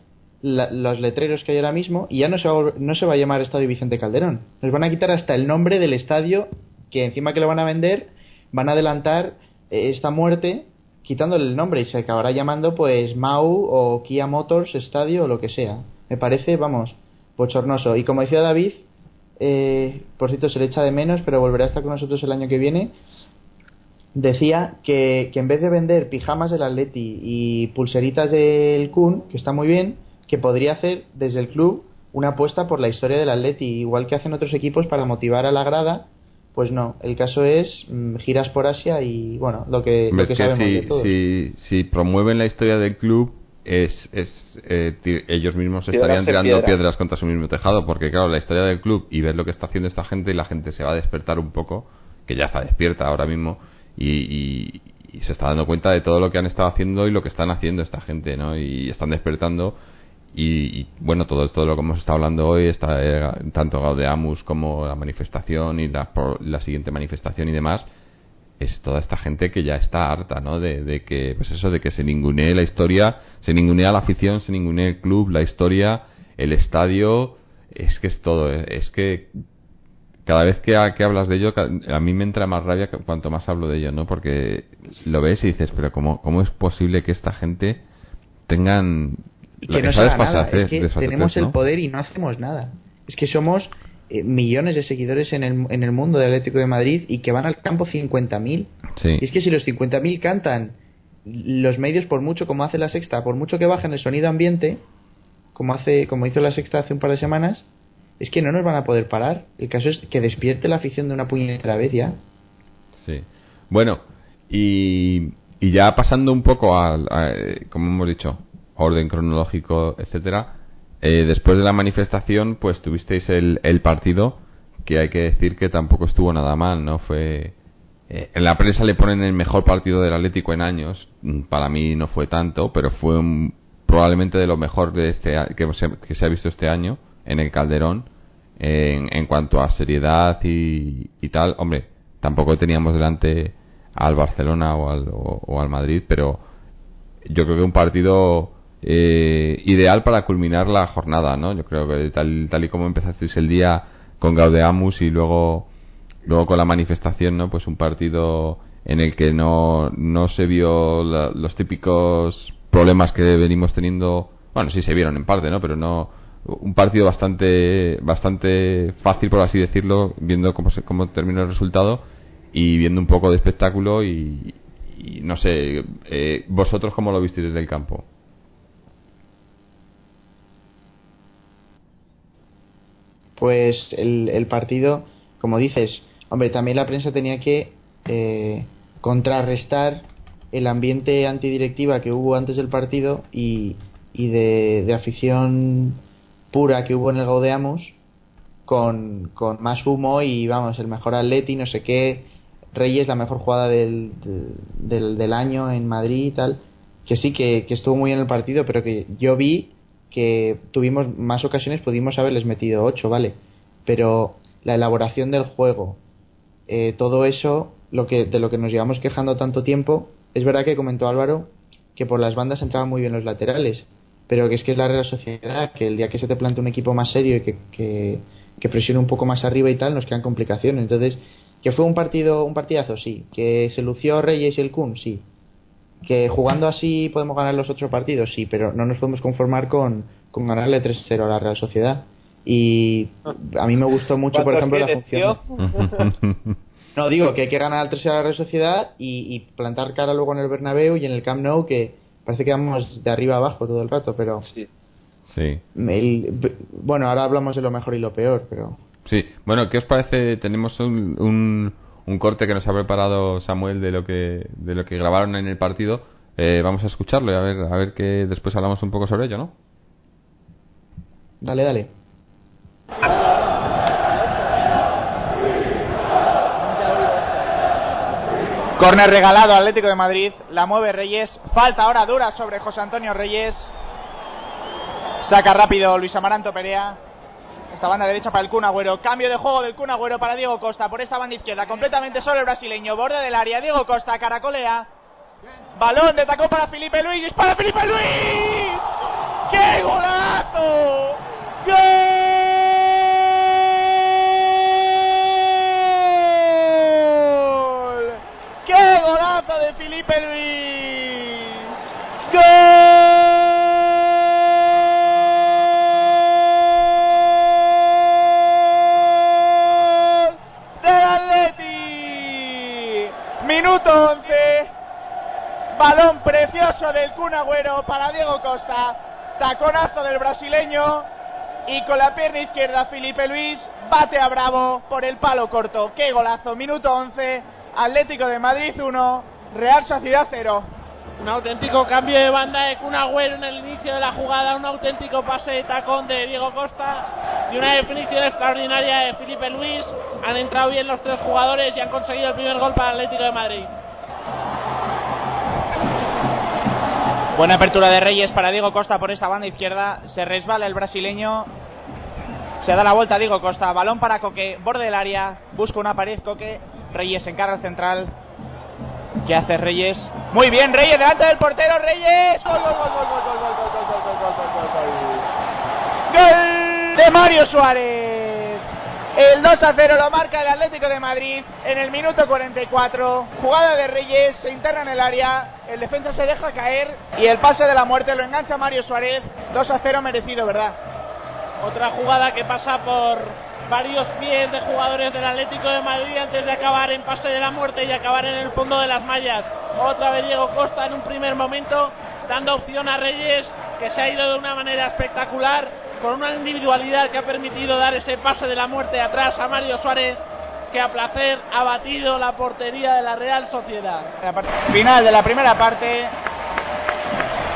[SPEAKER 4] la- los letreros que hay ahora mismo y ya no se, va, no se va a llamar Estadio Vicente Calderón. Nos van a quitar hasta el nombre del estadio que encima que lo van a vender van a adelantar esta muerte quitándole el nombre y se acabará llamando pues Mau o Kia Motors Estadio o lo que sea. Me parece, vamos, bochornoso. Y como decía David, eh, por cierto se le echa de menos, pero volverá a estar con nosotros el año que viene decía que, que en vez de vender pijamas del Atleti y pulseritas del Kun, que está muy bien, que podría hacer desde el club una apuesta por la historia del Atleti, igual que hacen otros equipos para motivar a la grada. Pues no, el caso es mm, giras por Asia y bueno, lo que, lo que
[SPEAKER 2] es que
[SPEAKER 4] sabemos de
[SPEAKER 2] si,
[SPEAKER 4] todo.
[SPEAKER 2] si, si promueven la historia del club, es, es eh, ellos mismos
[SPEAKER 3] Piedras
[SPEAKER 2] estarían tirando
[SPEAKER 3] piedras.
[SPEAKER 2] piedras contra su mismo tejado, porque claro, la historia del club y ver lo que está haciendo esta gente, y la gente se va a despertar un poco, que ya está despierta ahora mismo, y, y- y se está dando cuenta de todo lo que han estado haciendo y lo que están haciendo esta gente, ¿no? Y están despertando. Y, y, bueno, todo esto lo que hemos estado hablando hoy, está, eh, tanto Gaudeamus como la manifestación y la, la siguiente manifestación y demás, es toda esta gente que ya está harta, ¿no? De, que, pues eso, de que se ningunee la historia, se ningunea la afición, se ningunee el club, la historia, el estadio, es que es todo, eh, es que cada vez que, que hablas de ello, a mí me entra más rabia cu- cuanto más hablo de ello, ¿no? Porque lo ves y dices, pero ¿cómo, cómo es posible que esta gente tengan
[SPEAKER 4] y que no se haga nada. Es que tenemos el poder y no hacemos nada. Es que somos eh, millones de seguidores en el, en el mundo del Atlético de Madrid y que van al campo 50.000.
[SPEAKER 2] Sí.
[SPEAKER 4] Y es que si los 50.000 cantan, los medios por mucho, como hace la sexta, por mucho que bajen el sonido ambiente, como hace como hizo la sexta hace un par de semanas, es que no nos van a poder parar. El caso es que despierte la afición de una puñetera vez ya.
[SPEAKER 2] Sí. Bueno, y, y ya pasando un poco al, a, eh, como hemos dicho, orden cronológico, etcétera. eh, después de la manifestación, pues tuvisteis el, el partido, que hay que decir que tampoco estuvo nada mal, ¿no? Fue. eh, en la prensa le ponen el mejor partido del Atlético en años. Mm, Para mí no fue tanto, pero fue un- probablemente de lo mejor de este que, se, que se ha visto este año en el Calderón en, en cuanto a seriedad y, tal. Hombre, tampoco teníamos delante al Barcelona o al, o al Madrid, pero yo creo que un partido eh, ideal para culminar la jornada, ¿no? Yo creo que tal, tal y como empezasteis el día con Gaudeamus y luego luego con la manifestación, ¿no? Pues un partido en el que no, no se vio la- los típicos problemas que venimos teniendo, bueno, sí se vieron en parte, ¿no? Pero no un partido bastante bastante fácil por así decirlo, viendo cómo se, cómo terminó el resultado y viendo un poco de espectáculo y, y no sé, eh, vosotros cómo lo visteis desde el campo.
[SPEAKER 4] Pues el, el partido, como dices, hombre, también la prensa tenía que eh, contrarrestar el ambiente antidirectiva que hubo antes del partido y, y de, afición pura que hubo en el Gaudeamus con, con más humo y vamos, el mejor atleti, no sé qué, Reyes la mejor jugada del, del, del año en Madrid y tal, que sí, que, que estuvo muy bien el partido, pero que yo vi que tuvimos más ocasiones, pudimos haberles metido 8, ¿vale? Pero la elaboración del juego, eh, todo eso, lo que, de lo que nos llevamos quejando tanto tiempo, es verdad que comentó Álvaro que por las bandas entraban muy bien los laterales, pero que es que es la Real Sociedad, que el día que se te plante un equipo más serio y que, que, presione un poco más arriba y tal, nos quedan complicaciones. Entonces, que fue un partido, un partidazo, sí. Que se lució Reyes y el Kun, sí. Que jugando así podemos ganar los ocho partidos, sí, pero no nos podemos conformar con, con ganarle 3-0 a la Real Sociedad. Y a mí me gustó mucho, por ejemplo, la función. [LAUGHS] No, digo que hay que ganar al 3 a la Real Sociedad y, y plantar cara luego en el Bernabéu y en el Camp Nou, que parece que vamos de arriba abajo todo el rato, pero.
[SPEAKER 3] Sí.
[SPEAKER 2] Sí.
[SPEAKER 4] el- bueno, ahora hablamos de lo mejor y lo peor, pero.
[SPEAKER 2] Sí, bueno, ¿qué os parece? Tenemos un, un, un corte que nos ha preparado Samuel de lo que de lo que grabaron en el partido. Eh, vamos a escucharlo y a ver a ver que después hablamos un poco sobre ello, ¿no?
[SPEAKER 4] Dale, dale.
[SPEAKER 8] Corner regalado al Atlético de Madrid. La mueve Reyes. Falta ahora dura sobre José Antonio Reyes. Saca rápido Luis Amaranto Perea. Esta banda derecha para el Kun Agüero. Cambio de juego del Kun Agüero para Diego Costa. Por esta banda izquierda. Completamente solo el brasileño. Borde del área. Diego Costa. Caracolea. Balón de tacón para Felipe Luis. ¡Dispara Felipe Luis! ¡Qué golazo! ¡Gol! ¡Qué golazo de Felipe Luis! ¡Gol! Minuto 11. Balón precioso del Kun Agüero para Diego Costa. Taconazo del brasileño. Y con la pierna izquierda Felipe Luis bate a Bravo por el palo corto. ¡Qué golazo! Minuto 11. Atlético de Madrid 1. Real Sociedad 0.
[SPEAKER 9] Un auténtico cambio de banda de Kun Agüero en el inicio de la jugada, un auténtico pase de tacón de Diego Costa y una definición extraordinaria de Felipe Luis. Han entrado bien los tres jugadores y han conseguido el primer gol para el Atlético de Madrid.
[SPEAKER 8] Buena apertura de Reyes para Diego Costa por esta banda izquierda. Se resbala el brasileño. Se da la vuelta Diego Costa. Balón para Coque. Borde del área. Busca una pared Coque. Reyes encarga al central. ¿Qué hace Reyes? Muy bien, Reyes delante del portero. Reyes. Gol, gol, gol, gol, gol, gol, gol, gol, gol, gol, gol, gol, gol, gol, de Mario Suárez. El 2 a 0 lo marca el Atlético de Madrid en el minuto 44. Jugada de Reyes, se interna en el área. El defensa se deja caer y el pase de la muerte lo engancha Mario Suárez. 2 a 0 merecido, ¿verdad?
[SPEAKER 9] Otra jugada que pasa por varios pies de jugadores del Atlético de Madrid antes de acabar en pase de la muerte y acabar en el fondo de las mallas. Otra vez Diego Costa en un primer momento dando opción a Reyes que se ha ido de una manera espectacular con una individualidad que ha permitido dar ese pase de la muerte atrás a Mario Suárez que a placer ha batido la portería de la Real Sociedad.
[SPEAKER 8] Final de la primera parte.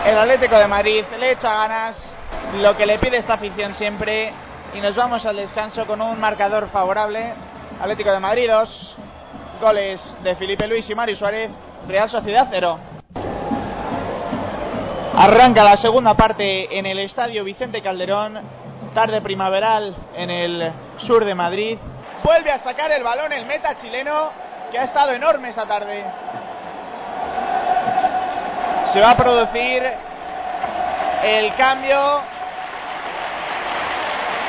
[SPEAKER 8] El Atlético de Madrid le echa ganas, lo que le pide esta afición siempre. Y nos vamos al descanso con un marcador favorable. Atlético de Madrid 2, goles de Felipe Luis y Mario Suárez. Real Sociedad 0. Arranca la segunda parte en el estadio Vicente Calderón. Tarde primaveral en el sur de Madrid. Vuelve a sacar el balón el meta chileno que ha estado enorme esta tarde. Se va a producir el cambio.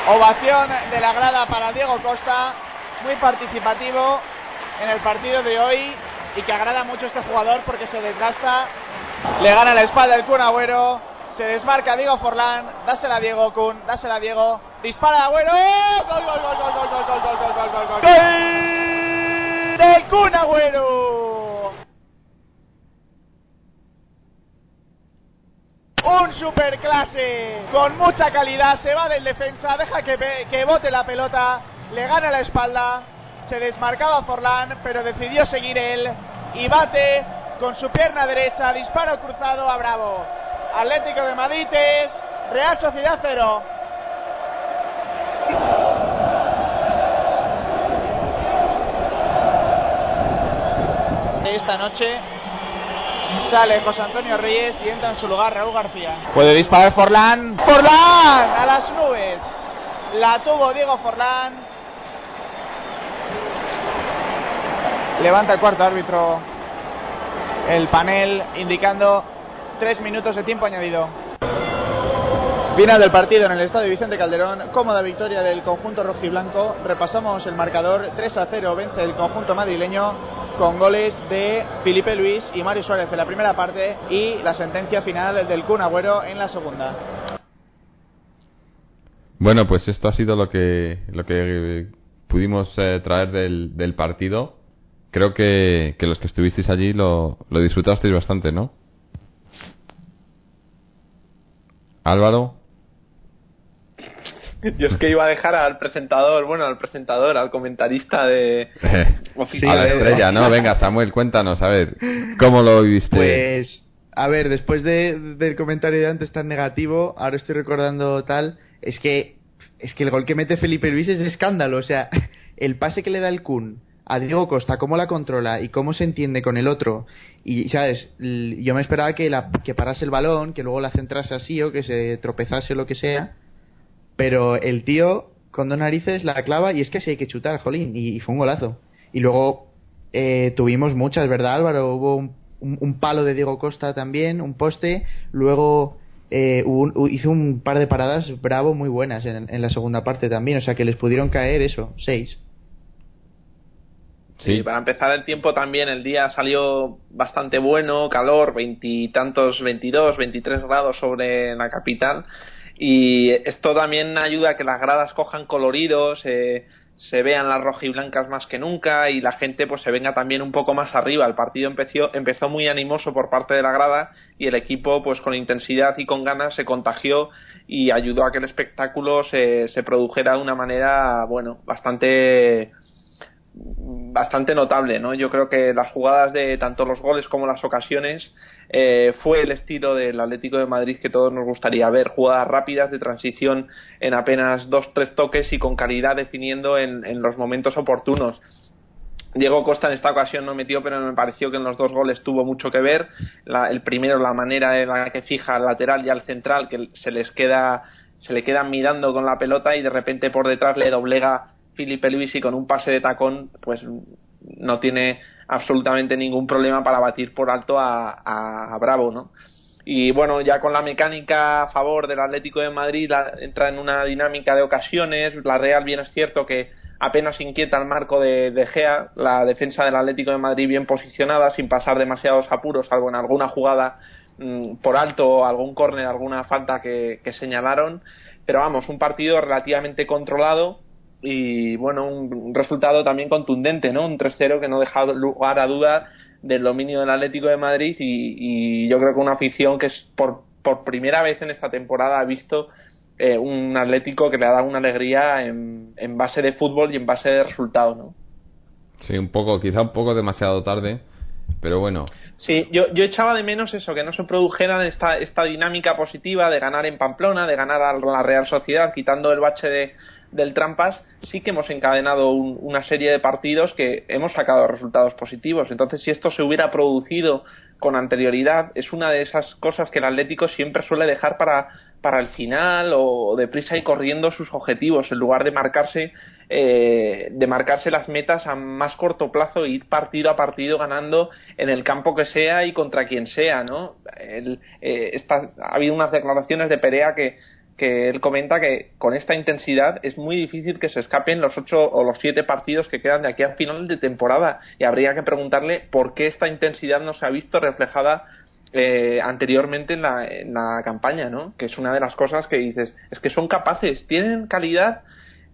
[SPEAKER 8] Ovación de la grada para Diego Costa, muy participativo en el partido de hoy y que agrada mucho este jugador porque se desgasta. Le gana la espalda el Kun Agüero, se desmarca Diego Forlán, dásela a Diego Kun, dásela a Diego, dispara Agüero, ¡eh! gol, gol, gol, gol, gol, gol, gol, gol, gol, gol, gol, gol, gol del Kun Agüero. Un superclase con mucha calidad. Se va del defensa, deja que, que bote la pelota, le gana la espalda. Se desmarcaba Forlán, pero decidió seguir él y bate con su pierna derecha. Disparo cruzado a Bravo. Atlético de Madrid es Real Sociedad 0. Esta noche Sale José Antonio Reyes y entra en su lugar Raúl García. Puede disparar Forlán. ¡Forlán! A las nubes. La tuvo Diego Forlán. Levanta el cuarto árbitro el panel indicando tres minutos de tiempo añadido. Final del partido en el estadio Vicente Calderón, cómoda victoria del conjunto rojiblanco. Repasamos el marcador 3 a 0 vence el conjunto madrileño con goles de Felipe Luis y Mario Suárez en la primera parte y la sentencia final del Kun Agüero en la segunda.
[SPEAKER 2] Bueno, pues esto ha sido lo que lo que pudimos eh, traer del, del partido. Creo que, que los que estuvisteis allí lo, lo disfrutasteis bastante, ¿no? Álvaro.
[SPEAKER 3] Yo es que iba a dejar al presentador, bueno, al presentador, al comentarista de [LAUGHS]
[SPEAKER 2] a la estrella, ¿no? Venga, Samuel, cuéntanos, a ver, ¿cómo lo viviste?
[SPEAKER 4] Pues, a ver, después de, del comentario de antes tan negativo, ahora estoy recordando tal, es que es que el gol que mete Felipe Luis es de escándalo, o sea, [LAUGHS] el pase que le da el Kun a Diego Costa, cómo la controla y cómo se entiende con el otro. Y, ¿sabes? Yo me esperaba que, la, que parase el balón, que luego la centrase así o que se tropezase o lo que sea. Pero el tío, con dos narices, la clava y es que sí hay que chutar, jolín. Y, y fue un golazo. Y luego eh, tuvimos muchas, ¿verdad, Álvaro? Hubo un, un- un palo de Diego Costa también, un poste. Luego eh, hubo hizo un par de paradas bravo muy buenas en, en la segunda parte también. O sea que les pudieron caer eso, seis.
[SPEAKER 3] Sí, para empezar el tiempo también el día salió bastante bueno, calor, veintitantos, 22, 23 grados sobre la capital y esto también ayuda a que las gradas cojan coloridos, eh, se vean las rojiblancas más que nunca y la gente pues se venga también un poco más arriba. El partido empezó, empezó muy animoso por parte de la grada y el equipo pues con intensidad y con ganas se contagió y ayudó a que el espectáculo se, se produjera de una manera bueno bastante bastante notable, ¿no? Yo creo que las jugadas de tanto los goles como las ocasiones eh, fue el estilo del Atlético de Madrid que todos nos gustaría ver, jugadas rápidas de transición en apenas dos tres toques y con calidad definiendo en, en los momentos oportunos. Diego Costa en esta ocasión no metió, pero me pareció que en los dos goles tuvo mucho que ver. La- el primero, la manera en la que fija al lateral y al central, que se les queda, se le quedan mirando con la pelota y de repente por detrás le doblega Felipe Luis y con un pase de tacón, pues no tiene absolutamente ningún problema para batir por alto a, a- Bravo, ¿no? Y bueno, ya con la mecánica a favor del Atlético de Madrid la- entra en una dinámica de ocasiones. La Real, bien es cierto que apenas inquieta el marco de, Gea, la defensa del Atlético de Madrid bien posicionada, sin pasar demasiados apuros, salvo en alguna jugada mm, por alto, algún córner, alguna falta que señalaron. Pero vamos, un partido relativamente controlado y bueno, un, resultado también contundente, ¿no? Un 3-0 que no deja lugar a duda del dominio del Atlético de Madrid y, y yo creo que una afición que es por, por primera vez en esta temporada ha visto eh, un Atlético que le ha dado una alegría en, en base de fútbol y en base de resultados, ¿no?
[SPEAKER 2] Sí, un poco, quizá un poco demasiado tarde, pero bueno.
[SPEAKER 3] Sí, yo, yo echaba de menos eso, que no se produjera esta, esta dinámica positiva de ganar en Pamplona, de ganar a la Real Sociedad, quitando el bache de, del Trampas, sí que hemos encadenado un- una serie de partidos que hemos sacado resultados positivos. Entonces, si esto se hubiera producido con anterioridad, es una de esas cosas que el Atlético siempre suele dejar para, para el final o deprisa y corriendo sus objetivos, en lugar de marcarse, eh, de marcarse las metas a más corto plazo e ir partido a partido ganando en el campo que sea y contra quien sea, ¿no? El, eh, ha habido unas declaraciones de Perea que, que él comenta que con esta intensidad es muy difícil que se escapen los ocho o los siete partidos que quedan de aquí a final de temporada y habría que preguntarle por qué esta intensidad no se ha visto reflejada eh, anteriormente en la, en la campaña, ¿no? Que es una de las cosas que dices, es que son capaces, tienen calidad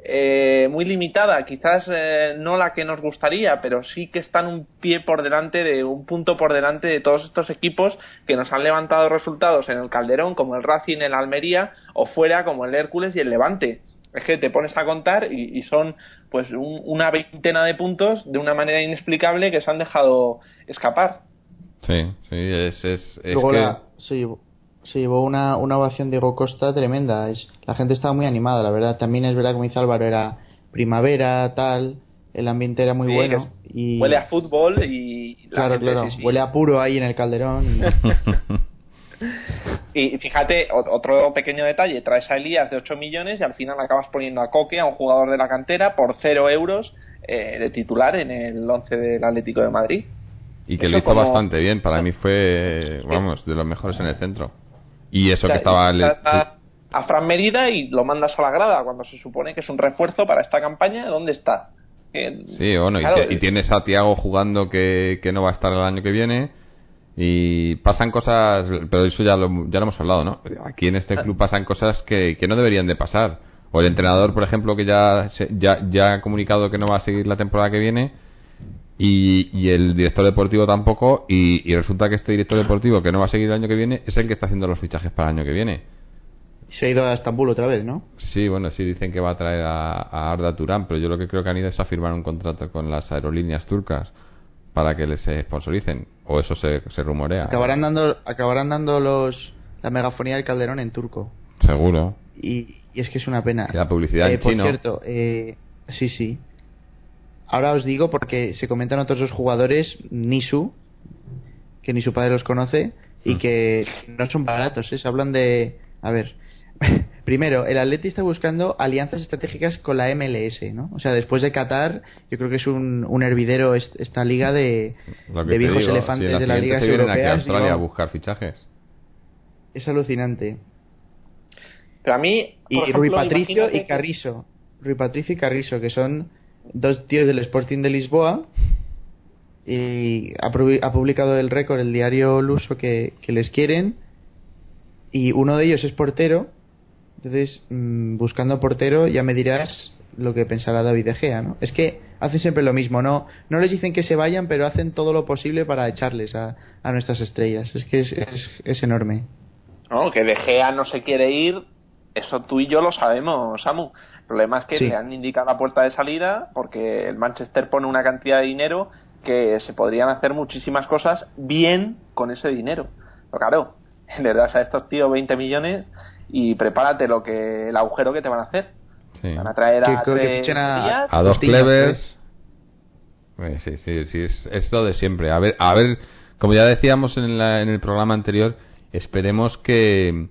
[SPEAKER 3] eh, muy limitada, quizás eh, no la que nos gustaría, pero sí que están un pie por delante de un punto por delante de todos estos equipos que nos han levantado resultados en el Calderón, como el Racing, el Almería, o fuera como el Hércules y el Levante. Es que te pones a contar y, y son pues un- una veintena de puntos de una manera inexplicable que se han dejado escapar.
[SPEAKER 2] Sí, sí, es, es, es
[SPEAKER 4] Luego
[SPEAKER 2] que...
[SPEAKER 4] la, se, se llevó una, una ovación de Diego Costa tremenda. Es, la gente estaba muy animada, la verdad. También es verdad, como dice Álvaro, era primavera, tal. El ambiente era muy
[SPEAKER 3] Sí,
[SPEAKER 4] bueno. Y,
[SPEAKER 3] Huele a fútbol y la
[SPEAKER 4] claro,
[SPEAKER 3] gente,
[SPEAKER 4] claro.
[SPEAKER 3] sí, sí.
[SPEAKER 4] Huele a puro ahí en el calderón. y- [LAUGHS]
[SPEAKER 3] Y fíjate, otro pequeño detalle, traes a Elías de 8 millones y al final acabas poniendo a Coque, a un jugador de la cantera, por 0 euros eh, de titular en el 11 del Atlético de Madrid.
[SPEAKER 2] Y que
[SPEAKER 3] Eso
[SPEAKER 2] lo hizo
[SPEAKER 3] como-
[SPEAKER 2] bastante bien. Para mí fue, vamos, de los mejores en el centro. Y eso
[SPEAKER 3] O sea,
[SPEAKER 2] que estaba... le-
[SPEAKER 3] está- a Fran Merida y lo mandas a la grada cuando se supone que es un refuerzo para esta campaña. ¿Dónde está?
[SPEAKER 2] Sí, bueno, y,
[SPEAKER 3] claro,
[SPEAKER 2] te- y tienes a Tiago jugando que, que no va a estar el año que viene. Y pasan cosas, pero eso ya lo, ya lo hemos hablado, ¿no? Aquí en este club pasan cosas que, que no deberían de pasar. O el entrenador, por ejemplo, que ya, ya, ya ha comunicado que no va a seguir la temporada que viene. Y, y el director deportivo tampoco. Y, y resulta que este director deportivo que no va a seguir el año que viene es el que está haciendo los fichajes para el año que viene.
[SPEAKER 4] Se ha ido a Estambul otra vez, ¿no?
[SPEAKER 2] Sí, bueno, sí dicen que va a traer a, a Arda Turán, pero yo lo que creo que han ido es a firmar un contrato con las aerolíneas turcas para que les sponsoricen. O eso se, se rumorea.
[SPEAKER 4] Acabarán dando, acabarán dando los la megafonía del Calderón en turco.
[SPEAKER 2] Seguro.
[SPEAKER 4] Y, y es que es una pena.
[SPEAKER 2] Y la publicidad en
[SPEAKER 4] Eh, por
[SPEAKER 2] chino.
[SPEAKER 4] cierto, eh, sí, sí. Ahora os digo porque se comentan otros dos jugadores, Nisu, que ni su padre los conoce,
[SPEAKER 2] Mm.
[SPEAKER 4] y que no son baratos, ¿eh? Se hablan de... A ver, [LAUGHS] primero, el Atleti está buscando alianzas estratégicas con la MLS, ¿no? O sea, después de Qatar, yo creo que es un, un hervidero est- esta liga de, de viejos
[SPEAKER 2] digo,
[SPEAKER 4] elefantes
[SPEAKER 2] si
[SPEAKER 4] de las ligas
[SPEAKER 2] se vienen aquí a
[SPEAKER 4] europeas.
[SPEAKER 2] Australia
[SPEAKER 4] digo,
[SPEAKER 2] a buscar fichajes.
[SPEAKER 4] es alucinante.
[SPEAKER 3] Pero a mí.
[SPEAKER 4] Y
[SPEAKER 3] ejemplo,
[SPEAKER 4] Rui Patricio y
[SPEAKER 3] que-
[SPEAKER 4] Carrizo. Rui Patricio y Carrizo, que son dos tíos del Sporting de Lisboa. Y ha, pu- ha publicado el récord el diario Luso que, que les quieren. Y uno de ellos es portero. Entonces, mm, buscando portero, ya me dirás lo que pensará David De Gea, ¿no? Es que hacen siempre lo mismo, no no les dicen que se vayan, pero hacen todo lo posible para echarles a, a nuestras estrellas. Es que es, es, es enorme.
[SPEAKER 3] No, que De Gea no se quiere ir, eso tú y yo lo sabemos, Samu. El problema es que
[SPEAKER 4] Sí.
[SPEAKER 3] le han indicado la puerta de salida porque el Manchester pone una cantidad de dinero que se podrían hacer muchísimas cosas bien con ese dinero. Pero claro, le das a estos tíos 20 millones y prepárate lo que el agujero que te van a hacer.
[SPEAKER 2] Sí.
[SPEAKER 3] Van a traer a,
[SPEAKER 4] Que- que
[SPEAKER 3] tres
[SPEAKER 4] fichen a-
[SPEAKER 3] días.
[SPEAKER 2] A dos clevers. Eh, sí, sí, sí, es, es lo de siempre. A ver, a ver, como ya decíamos en, la- en el programa anterior, esperemos que,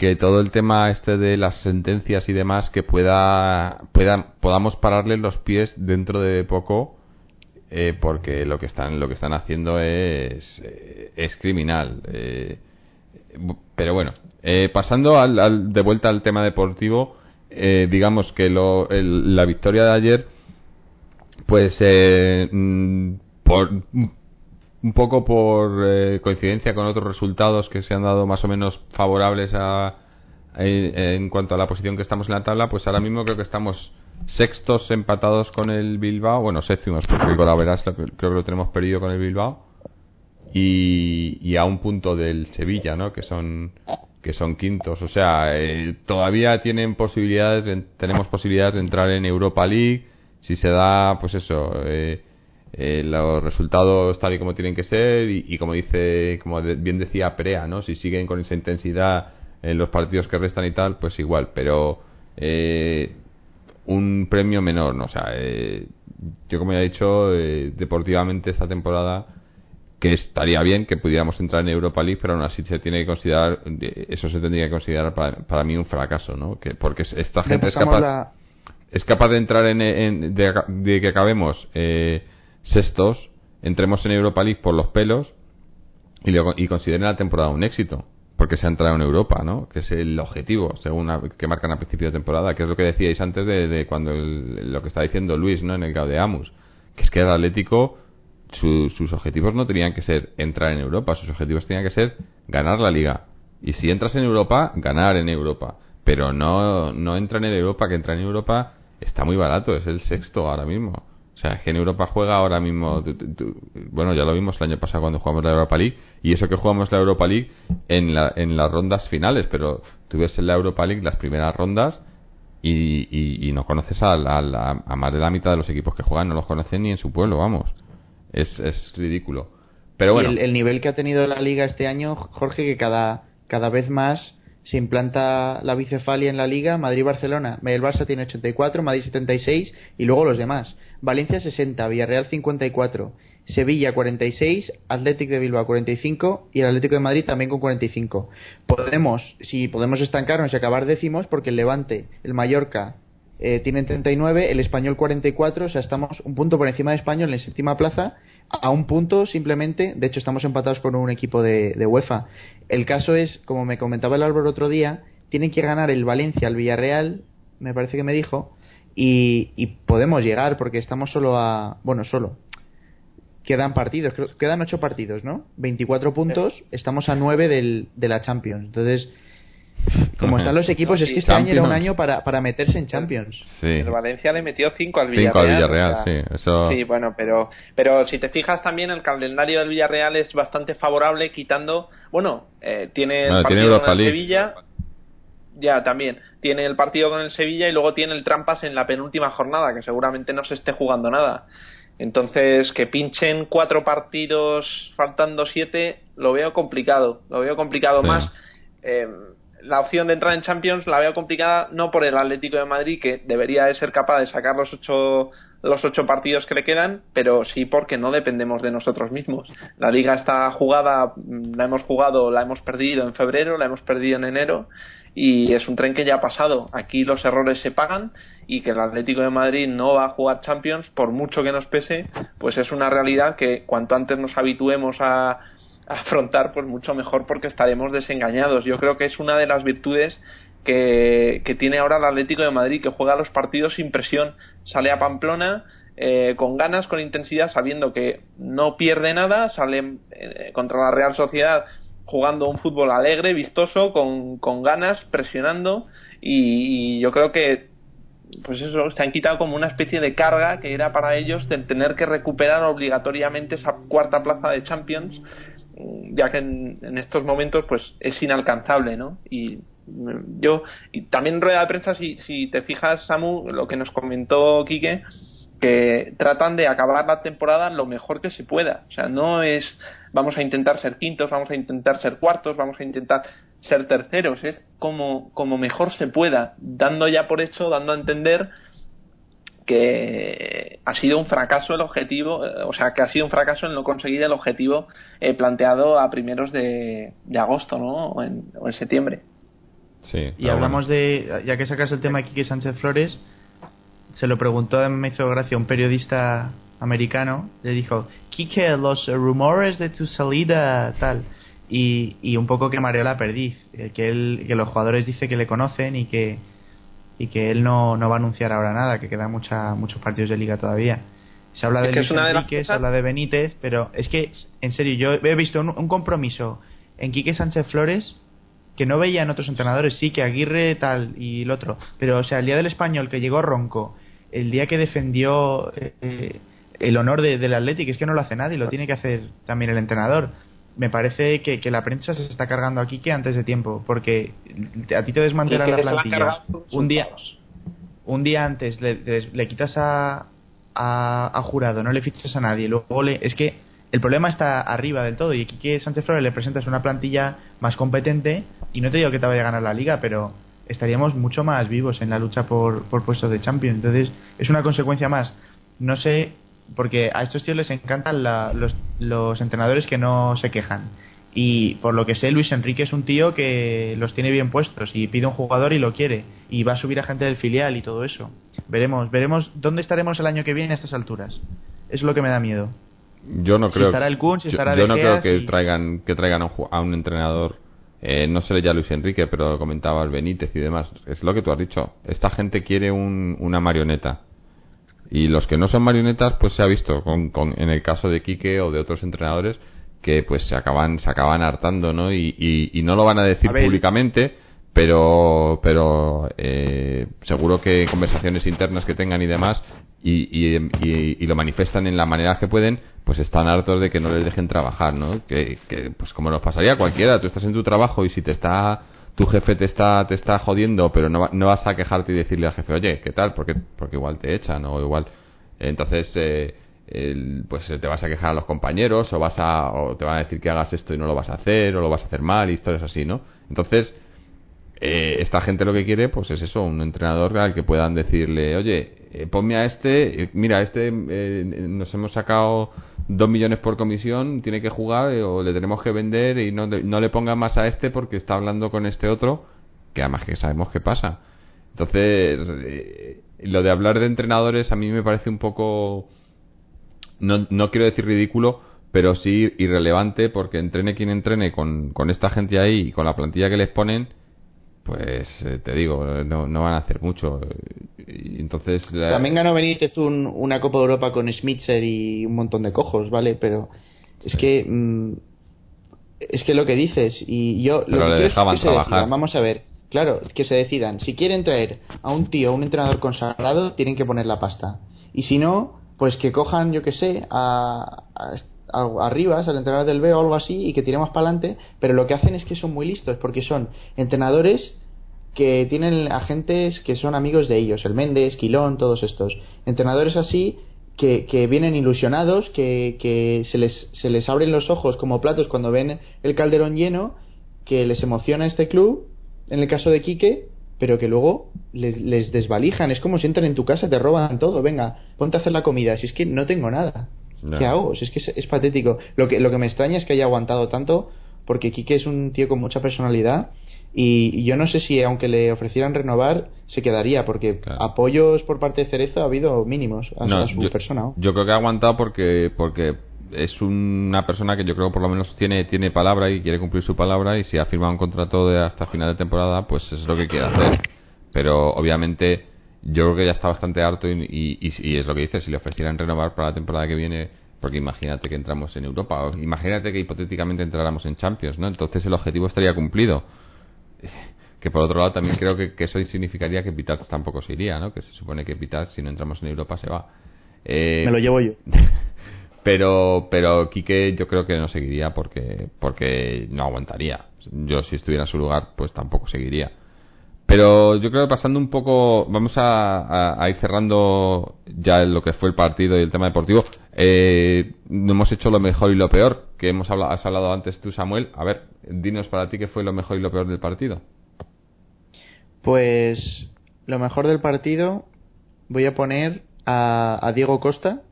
[SPEAKER 2] que todo el tema este de las sentencias y demás que pueda, pueda podamos pararle los pies dentro de poco eh, porque lo que están lo que están haciendo es eh, es criminal eh, pero bueno eh, pasando al, al- de vuelta al tema deportivo digamos que lo, el- la victoria de ayer pues mm, por un poco por eh, coincidencia con otros resultados que se han dado más o menos favorables a, en, en cuanto a la posición que estamos en la tabla, pues ahora mismo creo que estamos sextos empatados con el Bilbao, bueno, séptimos, porque el lo- creo que lo tenemos perdido con el Bilbao. Y, y a un punto del Sevilla, ¿no? Que son que son quintos, o sea, eh, todavía tienen posibilidades, de- tenemos posibilidades de entrar en Europa League. Si se da, pues eso, eh, eh, los resultados tal y como tienen que ser y, y como dice, como de- bien decía Perea, ¿no? Si siguen con esa intensidad en los partidos que restan y tal, pues igual, pero eh, un premio menor, ¿no? O sea, eh, yo como ya he dicho, eh, deportivamente esta temporada que estaría bien que pudiéramos entrar en Europa League, pero aún así se tiene que considerar, eso se tendría que considerar para, para mí un fracaso, ¿no? Que, porque es- esta gente es capaz,
[SPEAKER 4] la-
[SPEAKER 2] es capaz de entrar en, en- de, de que acabemos eh, sextos, entremos en Europa League por los pelos y, y consideren la temporada un éxito porque se ha entrado en Europa, ¿no? Que es el objetivo, según que marcan a principio de temporada, que es lo que decíais antes de, cuando el- lo que está diciendo Luis, ¿no? En el Gaudeamus, que es que el Atlético su- sus objetivos no tenían que ser entrar en Europa, sus objetivos tenían que ser ganar la liga. Y si entras en Europa, ganar en Europa. Pero no, no entran en Europa, que entrar en Europa está muy barato, es el sexto ahora mismo. O sea, es que en Europa juega ahora mismo. tú- tú- bueno, ya lo vimos el año pasado cuando jugamos la Europa League. Y eso que jugamos la Europa League en, la, en las rondas finales. Pero tú ves en la Europa League las primeras rondas y, y- y no conoces a, la- la- a más de la mitad de los equipos que juegan, no los conocen ni en su pueblo, vamos. Es, es ridículo. Pero
[SPEAKER 4] Y
[SPEAKER 2] bueno,
[SPEAKER 4] el, el nivel que ha tenido la liga este año, Jorge, que cada, cada vez más se implanta la bicefalia en la liga. Madrid-Barcelona, el Barça tiene 84, Madrid 76 y luego los demás. Valencia 60, Villarreal 54, Sevilla 46, Athletic de Bilbao 45 y el Atlético de Madrid también con 45. Podemos, si podemos estancarnos y acabar décimos, porque el Levante, el Mallorca, eh, tienen 39, el Español 44, o sea, estamos un punto por encima de Español en séptima plaza, a un punto simplemente, de hecho estamos empatados con un equipo de, de UEFA. El caso es, como me comentaba el Álvaro otro día, tienen que ganar el Valencia al Villarreal, me parece que me dijo, y, y podemos llegar porque estamos solo a, bueno, solo. Quedan partidos, creo- quedan ocho partidos, ¿no? 24 puntos, estamos a 9 del, de la Champions. Entonces, como están los equipos, es que este año era un año para, para meterse en Champions.
[SPEAKER 2] Sí.
[SPEAKER 3] El Valencia le metió 5 al Villarreal.
[SPEAKER 2] Cinco al Villarreal,
[SPEAKER 3] o sea,
[SPEAKER 2] sí. Eso...
[SPEAKER 3] Sí, bueno, pero, pero si te fijas también el calendario del Villarreal es bastante favorable quitando, bueno, eh, tiene el
[SPEAKER 2] Bueno, tiene
[SPEAKER 3] partido con el. Sevilla, ya también, tiene el partido con el Sevilla y luego tiene el trampas en la penúltima jornada, que seguramente no se esté jugando nada. Entonces, que pinchen cuatro partidos faltando siete, lo veo complicado, lo veo complicado
[SPEAKER 2] Sí.
[SPEAKER 3] más. eh, la opción de entrar en Champions la veo complicada no por el Atlético de Madrid que debería de ser capaz de sacar los ocho los ocho partidos que le quedan pero sí porque no dependemos de nosotros mismos. La liga está jugada mm, la hemos jugado la hemos perdido en febrero la hemos perdido en enero y es un tren que ya ha pasado. Aquí los errores se pagan y que el Atlético de Madrid no va a jugar Champions por mucho que nos pese pues es una realidad que cuanto antes nos habituemos a a afrontar pues mucho mejor porque estaremos desengañados. Yo creo que es una de las virtudes que, que tiene ahora el Atlético de Madrid, que juega los partidos sin presión, sale a Pamplona eh, con ganas, con intensidad, sabiendo que no pierde nada, sale eh, contra la Real Sociedad jugando un fútbol alegre, vistoso, con, con ganas, presionando y, y yo creo que pues eso, se han quitado como una especie de carga que era para ellos de tener que recuperar obligatoriamente esa cuarta plaza de Champions ya que en, estos momentos pues es inalcanzable, ¿no? Y mm, yo, y también rueda de prensa, si, si te fijas, Samu, lo que nos comentó Quique, que tratan de acabar la temporada lo mejor que se pueda. O sea, no es vamos a intentar ser quintos, vamos a intentar ser cuartos, vamos a intentar ser terceros, es como, como mejor se pueda, dando ya por hecho, dando a entender que ha sido un fracaso el objetivo, eh, o sea, que ha sido un fracaso en no conseguir el objetivo eh, planteado a primeros de, de agosto, ¿no? O en, o en septiembre.
[SPEAKER 2] Sí,
[SPEAKER 4] Y hablamos de, ya que sacas el tema de Quique Sánchez Flores, se lo preguntó, me hizo gracia, un periodista americano, le dijo, Quique, los rumores de tu salida, tal. Y, y un poco que mareó la perdiz, eh, que, él, que los jugadores dice que le conocen y que, y que él no, no va a anunciar ahora nada, que quedan mucha, muchos partidos de liga todavía. Se habla
[SPEAKER 3] Es
[SPEAKER 4] de
[SPEAKER 3] que
[SPEAKER 4] Luis
[SPEAKER 3] de
[SPEAKER 4] Enrique, se habla de Benítez, pero es que, en serio, yo he visto un, un compromiso en Quique Sánchez Flores que no veía en otros entrenadores, sí, que Aguirre tal y el otro, pero o sea, el día del español que llegó Ronco, el día que defendió eh, eh, el honor de- del Atlético, es que no lo hace nadie, lo tiene que hacer también el entrenador. Me parece que, que la prensa se está cargando aquí que antes de tiempo, porque a ti te desmantela
[SPEAKER 3] Y que
[SPEAKER 4] la plantilla. Un día, un día antes le, le- le quitas a, a, a jurado, no le fichas a nadie, luego le, es que el problema está arriba del todo y aquí que Sánchez Flores le presentas una plantilla más competente y no te digo que te vaya a ganar la liga, pero estaríamos mucho más vivos en la lucha por, por puestos de Champions. Entonces es una consecuencia más. No sé, porque a estos tíos les encantan la- los, los entrenadores que no se quejan. Y por lo que sé, Luis Enrique es un tío que los tiene bien puestos y pide un jugador y lo quiere. Y va a subir a gente del filial y todo eso. Veremos, veremos dónde estaremos el año que viene a estas alturas. Es lo que me da miedo.
[SPEAKER 2] Yo no
[SPEAKER 4] Si
[SPEAKER 2] creo.
[SPEAKER 4] estará el Kun, si
[SPEAKER 2] yo-
[SPEAKER 4] estará
[SPEAKER 2] yo, no creo que traigan que traigan a un, ju- a un entrenador. eh, no sé ya Luis Enrique, pero comentaba el Benítez y demás. Es lo que tú has dicho. Esta gente quiere un- una marioneta. Y los que no son marionetas, pues se ha visto con, con- en el caso de Quique o de otros entrenadores que pues se acaban se acaban hartando, ¿no? Y, y- y no lo van a decir
[SPEAKER 4] A
[SPEAKER 2] públicamente, pero pero eh, seguro que conversaciones internas que tengan y demás y, y, y- y lo manifiestan en la manera que pueden pues están hartos de que no les dejen trabajar no que, que, pues como nos pasaría a cualquiera tú estás en tu trabajo y si te está tu jefe te está te está jodiendo pero no, no vas a quejarte y decirle al jefe oye qué tal porque porque igual te echan o igual entonces eh, pues te vas a quejar a los compañeros o vas a o te van a decir que hagas esto y no lo vas a hacer o lo vas a hacer mal y historias así no entonces eh, esta gente lo que quiere pues es eso un entrenador al que puedan decirle oye eh, ponme a este eh, mira este eh, nos hemos sacado dos millones por comisión tiene que jugar eh, o le tenemos que vender y no, no le pongan más a este porque está hablando con este otro que además que sabemos qué pasa entonces eh, lo de hablar de entrenadores a mí me parece un poco no, no quiero decir ridículo, pero sí irrelevante porque entrene quien entrene con, con esta gente ahí y con la plantilla que les ponen, pues eh, te digo, no, no van a hacer mucho. Entonces. eh,
[SPEAKER 4] También ganó Benítez un- una Copa de Europa con Schmitzer y un montón de cojos, ¿vale? Pero es que. mm, es que lo que dices, y yo.
[SPEAKER 2] Pero
[SPEAKER 4] lo que
[SPEAKER 2] le
[SPEAKER 4] quiero es
[SPEAKER 2] dejaban
[SPEAKER 4] que se
[SPEAKER 2] trabajar.
[SPEAKER 4] decidan, vamos a ver. Claro, que se decidan. Si quieren traer a un tío, un entrenador consagrado, tienen que poner la pasta. Y si no, pues que cojan, yo que sé, a, a, a Rivas, al entrenador del B o algo así, y que tiremos para adelante. Pero lo que hacen es que son muy listos, porque son entrenadores que tienen agentes que son amigos de ellos, el Méndez, Quilón, todos estos. Entrenadores así que, que vienen ilusionados, que, que se, les, se les abren los ojos como platos cuando ven el calderón lleno, que les emociona este club, en el caso de Quique, pero que luego les, les desvalijan. Es como si entran en tu casa, te roban todo. Venga, ponte a hacer la comida. Si es que no tengo nada.
[SPEAKER 2] No.
[SPEAKER 4] ¿Qué hago? Si es que es, es patético. Lo que, lo que me extraña es que haya aguantado tanto, porque Quique es un tío con mucha personalidad. Y, yo no sé si, aunque le ofrecieran renovar, se quedaría, porque apoyos por parte de Cerezo ha habido mínimos a,
[SPEAKER 2] No,
[SPEAKER 4] su
[SPEAKER 2] yo,
[SPEAKER 4] persona.
[SPEAKER 2] yo creo que ha aguantado porque porque es una persona que yo creo por lo menos tiene tiene palabra y quiere cumplir su palabra y si ha firmado un contrato de hasta final de temporada pues es lo que quiere hacer. Pero obviamente yo creo que ya está bastante harto y, y, y- y es lo que dice si le ofrecieran renovar para la temporada que viene porque imagínate que entramos en Europa o imagínate que hipotéticamente entráramos en Champions no entonces el objetivo estaría cumplido que por otro lado también creo que, que eso significaría que Pitar tampoco se iría, ¿no? Que se supone que Pitar si no entramos en Europa se va. Eh,
[SPEAKER 4] Me lo llevo yo. [LAUGHS]
[SPEAKER 2] pero pero Quique yo creo que no seguiría porque porque no aguantaría. Yo si estuviera en su lugar pues tampoco seguiría. Pero yo creo que pasando un poco, vamos a, a- a ir cerrando ya lo que fue el partido y el tema deportivo. Eh, no hemos hecho lo mejor y lo peor, que hemos hablado, has hablado antes tú, Samuel. A ver, dinos para ti qué fue lo mejor y lo peor del partido.
[SPEAKER 4] Pues lo mejor del partido voy a poner a, a Diego Costa,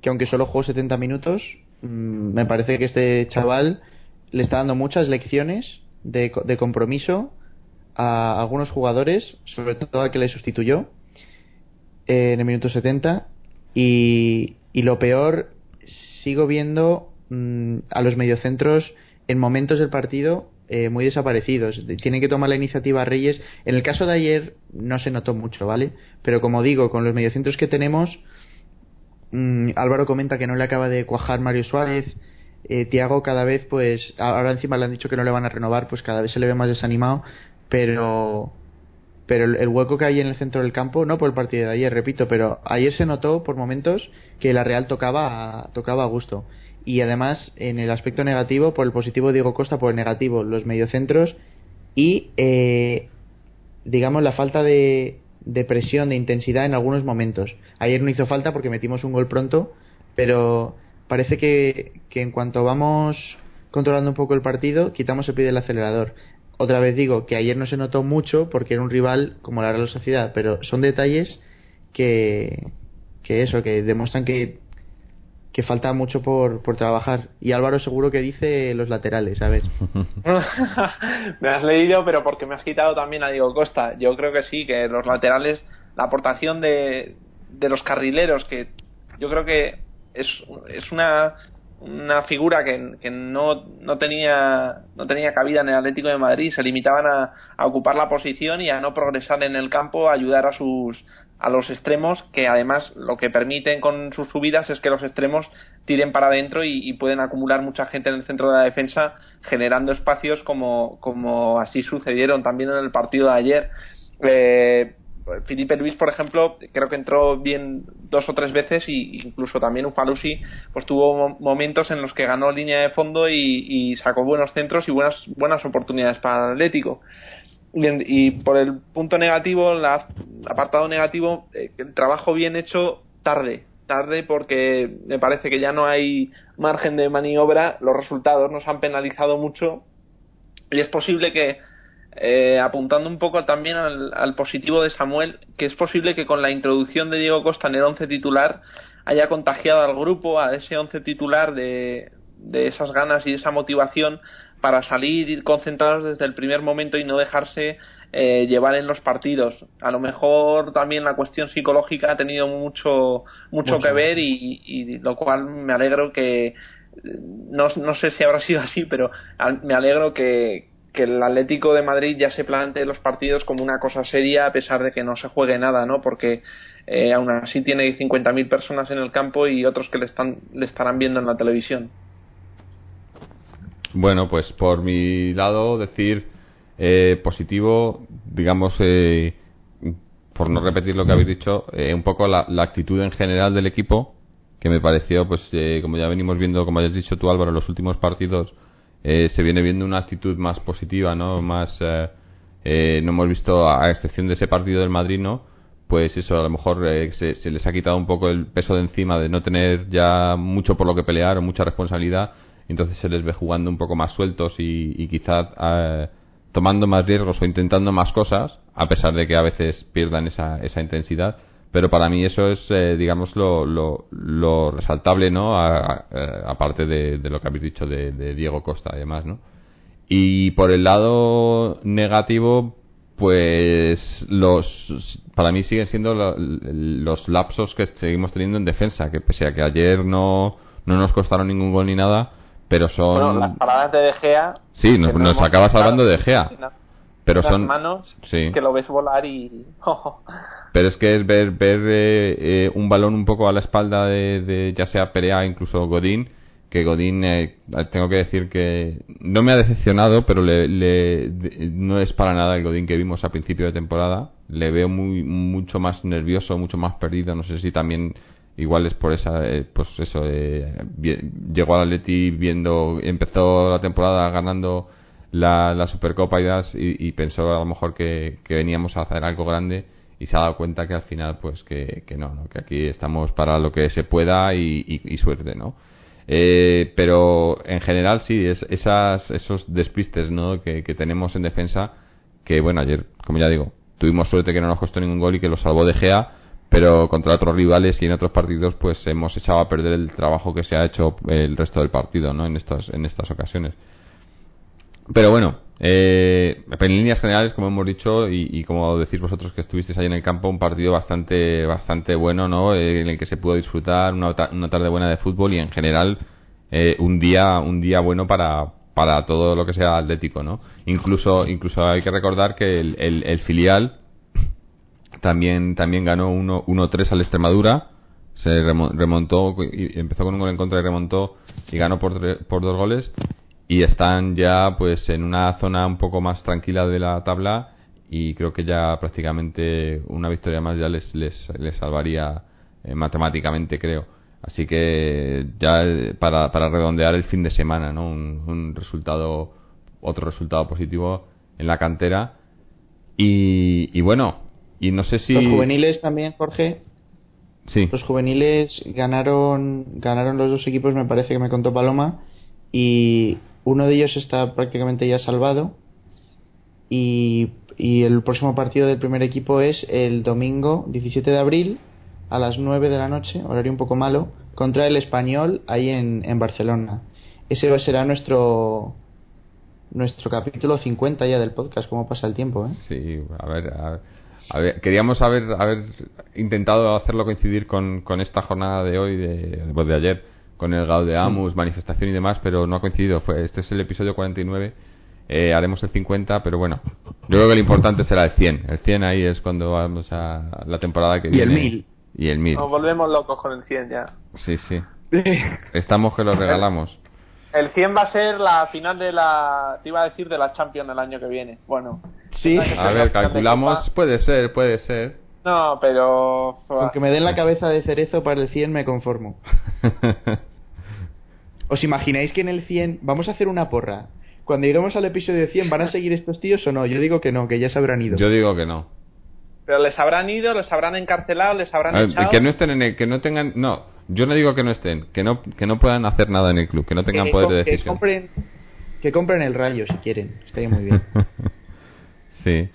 [SPEAKER 4] que aunque solo jugó 70 minutos, mm, me parece que este chaval le está dando muchas lecciones de, de compromiso a algunos jugadores, sobre todo al que le sustituyó eh, en el minuto 70. Y, y lo peor, sigo viendo mm, a los mediocentros en momentos del partido eh, muy desaparecidos. De- Tienen que tomar la iniciativa Reyes. En el caso de ayer no se notó mucho, ¿vale? Pero como digo, con los mediocentros que tenemos, mm, Álvaro comenta que no le acaba de cuajar Mario Suárez. Eh, Tiago cada vez, pues, ahora encima le han dicho que no le van a renovar, pues cada vez se le ve más desanimado. Pero pero el, el hueco que hay en el centro del campo, no por el partido de ayer, repito, pero ayer se notó por momentos que la Real tocaba tocaba a gusto. Y además, en el aspecto negativo, por el positivo Diego Costa, por el negativo los mediocentros y, eh, digamos, la falta de, de presión, de intensidad en algunos momentos. Ayer no hizo falta porque metimos un gol pronto, pero parece que, que en cuanto vamos controlando un poco el partido, quitamos el pie del acelerador. Otra vez digo que ayer no se notó mucho porque era un rival como la Real Sociedad, pero son detalles que, que eso, que demuestran que, que falta mucho por, por trabajar. Y Álvaro seguro que dice los laterales, a ver. [LAUGHS]
[SPEAKER 3] me has leído, pero porque me has quitado también a Diego Costa. Yo creo que sí, que los laterales, la aportación de, de los carrileros, que yo creo que es, es una, una figura que, que no, no, tenía, no tenía cabida en el Atlético de Madrid, se limitaban a, a ocupar la posición y a no progresar en el campo, a ayudar a sus a los extremos que además lo que permiten con sus subidas es que los extremos tiren para adentro y, pueden acumular mucha gente en el centro de la defensa generando espacios como, como así sucedieron también en el partido de ayer eh, Felipe Luis, por ejemplo, creo que entró bien dos o tres veces y incluso también Ufalusi pues tuvo mo- momentos en los que ganó línea de fondo y, y sacó buenos centros y buenas buenas oportunidades para el Atlético. Y, y por el punto negativo, la apartado negativo, eh, el trabajo bien hecho tarde, tarde porque me parece que ya no hay margen de maniobra, los resultados nos han penalizado mucho y es posible que eh, apuntando un poco también al, al positivo de Samuel, que es posible que con la introducción de Diego Costa en el once titular haya contagiado al grupo, a ese once titular de, de esas ganas y esa motivación para salir ir concentrados desde el primer momento y no dejarse eh, llevar en los partidos. A lo mejor también la cuestión psicológica ha tenido mucho mucho,
[SPEAKER 4] Mucho.
[SPEAKER 3] que ver y, y lo cual me alegro que no, no sé si habrá [LAUGHS] sido así, pero me alegro que, que el Atlético de Madrid ya se plantee los partidos como una cosa seria a pesar de que no se juegue nada, ¿no? Porque eh, aún así tiene 50.000 personas en el campo y otros que le, están, le estarán viendo en la televisión.
[SPEAKER 2] Bueno, pues por mi lado decir eh, positivo, digamos, eh, por no repetir lo que habéis dicho, eh, un poco la, la, actitud en general del equipo, que me pareció, pues eh, como ya venimos viendo, como has dicho tú Álvaro, en los últimos partidos, eh, se viene viendo una actitud más positiva, ¿no? Más, no hemos visto, a excepción de ese partido del Madrid, ¿no? Pues eso, a lo mejor se, se les ha quitado un poco el peso de encima de no tener ya mucho por lo que pelear o mucha responsabilidad entonces se les ve jugando un poco más sueltos y, quizás eh, tomando más riesgos o intentando más cosas, a pesar de que a veces pierdan esa, esa intensidad. Pero para mí eso es, eh, digamos, lo, lo, lo, resaltable, ¿no? aparte de, lo que habéis dicho de, de, Diego Costa y demás, ¿no? Y por el lado negativo, pues los para mí siguen siendo lo, los lapsos que seguimos teniendo en defensa, que pese a que ayer no, no nos costaron ningún gol ni nada, pero son
[SPEAKER 3] bueno, las paradas de De Gea
[SPEAKER 2] sí nos, nos no acabas hablando de De Gea pero
[SPEAKER 3] las
[SPEAKER 2] son
[SPEAKER 3] manos
[SPEAKER 2] sí.
[SPEAKER 3] que lo ves volar y [LAUGHS]
[SPEAKER 2] pero es que es ver ver eh, eh, un balón un poco a la espalda de, de ya sea Perea incluso Godín que Godín eh, tengo que decir que no me ha decepcionado pero le, le de, no es para nada el Godín que vimos a principio de temporada. Le veo muy mucho más nervioso mucho más perdido. No sé si también igual es por esa eh, pues eso eh, llegó al Atleti viendo empezó la temporada ganando la, Supercopa y, das, y, pensó a lo mejor que, veníamos a hacer algo grande y se ha dado cuenta que al final pues que, no, que aquí estamos para lo que se pueda y suerte no eh, pero en general sí es, esas esos despistes no que, que tenemos en defensa que bueno ayer como ya digo tuvimos suerte que no nos costó ningún gol y que lo salvó de Gea pero contra otros rivales y en otros partidos pues hemos echado a perder el trabajo que se ha hecho el resto del partido no en estas en estas ocasiones. Pero bueno eh, en líneas generales como hemos dicho y, y, como decís vosotros que estuvisteis ahí en el campo un partido bastante bastante bueno no eh, en el que se pudo disfrutar una, una, tarde buena de fútbol y en general eh, un día un día bueno para para todo lo que sea atlético no incluso incluso hay que recordar que el, el, el filial también también ganó 1-3 al Extremadura se remontó y empezó con un gol en contra y remontó y ganó por, por dos goles y están ya pues en una zona un poco más tranquila de la tabla y creo que ya prácticamente una victoria más ya les les, les salvaría eh, matemáticamente creo. Así que ya para, para redondear el fin de semana no un, un resultado otro resultado positivo en la cantera. Y, y bueno y no sé si.
[SPEAKER 4] Los juveniles también, Jorge.
[SPEAKER 2] Sí.
[SPEAKER 4] Los juveniles ganaron, ganaron los dos equipos, me parece que me contó Paloma. Y uno de ellos está prácticamente ya salvado. Y, y el próximo partido del primer equipo es el domingo 17 de abril a las 9 de la noche, horario un poco malo, contra el español ahí en, en Barcelona. Ese será nuestro nuestro capítulo 50 ya del podcast, cómo pasa el tiempo, ¿eh?
[SPEAKER 2] Sí, a ver, a ver. A ver, queríamos haber, haber intentado hacerlo coincidir con, con esta jornada de hoy, de, pues de ayer, con el Gaudeamus, de Amus, sí. manifestación y demás, pero no ha coincidido. Fue, este es el episodio 49. Eh, haremos el 50, pero bueno, yo creo que lo importante será el 100. El 100 ahí es cuando vamos a la temporada que
[SPEAKER 4] y
[SPEAKER 2] viene.
[SPEAKER 4] Y el 1000.
[SPEAKER 2] Y el 1000.
[SPEAKER 3] Nos volvemos locos con el 100 ya.
[SPEAKER 2] Sí, sí. [LAUGHS] Estamos que lo regalamos.
[SPEAKER 3] El 100 va a ser la final de la. Te iba a decir de la Champions el año que viene. Bueno.
[SPEAKER 4] Sí.
[SPEAKER 2] A ver, calculamos. Puede ser, puede ser.
[SPEAKER 3] No, pero.
[SPEAKER 4] Con que me den la cabeza de cerezo para el 100 me conformo. [LAUGHS] ¿Os imagináis que en el 100 vamos a hacer una porra? Cuando lleguemos al episodio 100, ¿van a [LAUGHS] seguir estos tíos o no? Yo digo que no, que ya se habrán ido.
[SPEAKER 2] Yo digo que no.
[SPEAKER 3] Pero les habrán ido, les habrán encarcelado, les habrán
[SPEAKER 2] ver,
[SPEAKER 3] echado.
[SPEAKER 2] Que no estén en el, que no tengan, no, yo no digo que no estén, que no, que no puedan hacer nada en el club, que no tengan
[SPEAKER 4] que,
[SPEAKER 2] poder de
[SPEAKER 4] que
[SPEAKER 2] decisión.
[SPEAKER 4] Compren, que compren el rayo si quieren, estaría muy bien. [LAUGHS]
[SPEAKER 2] sí.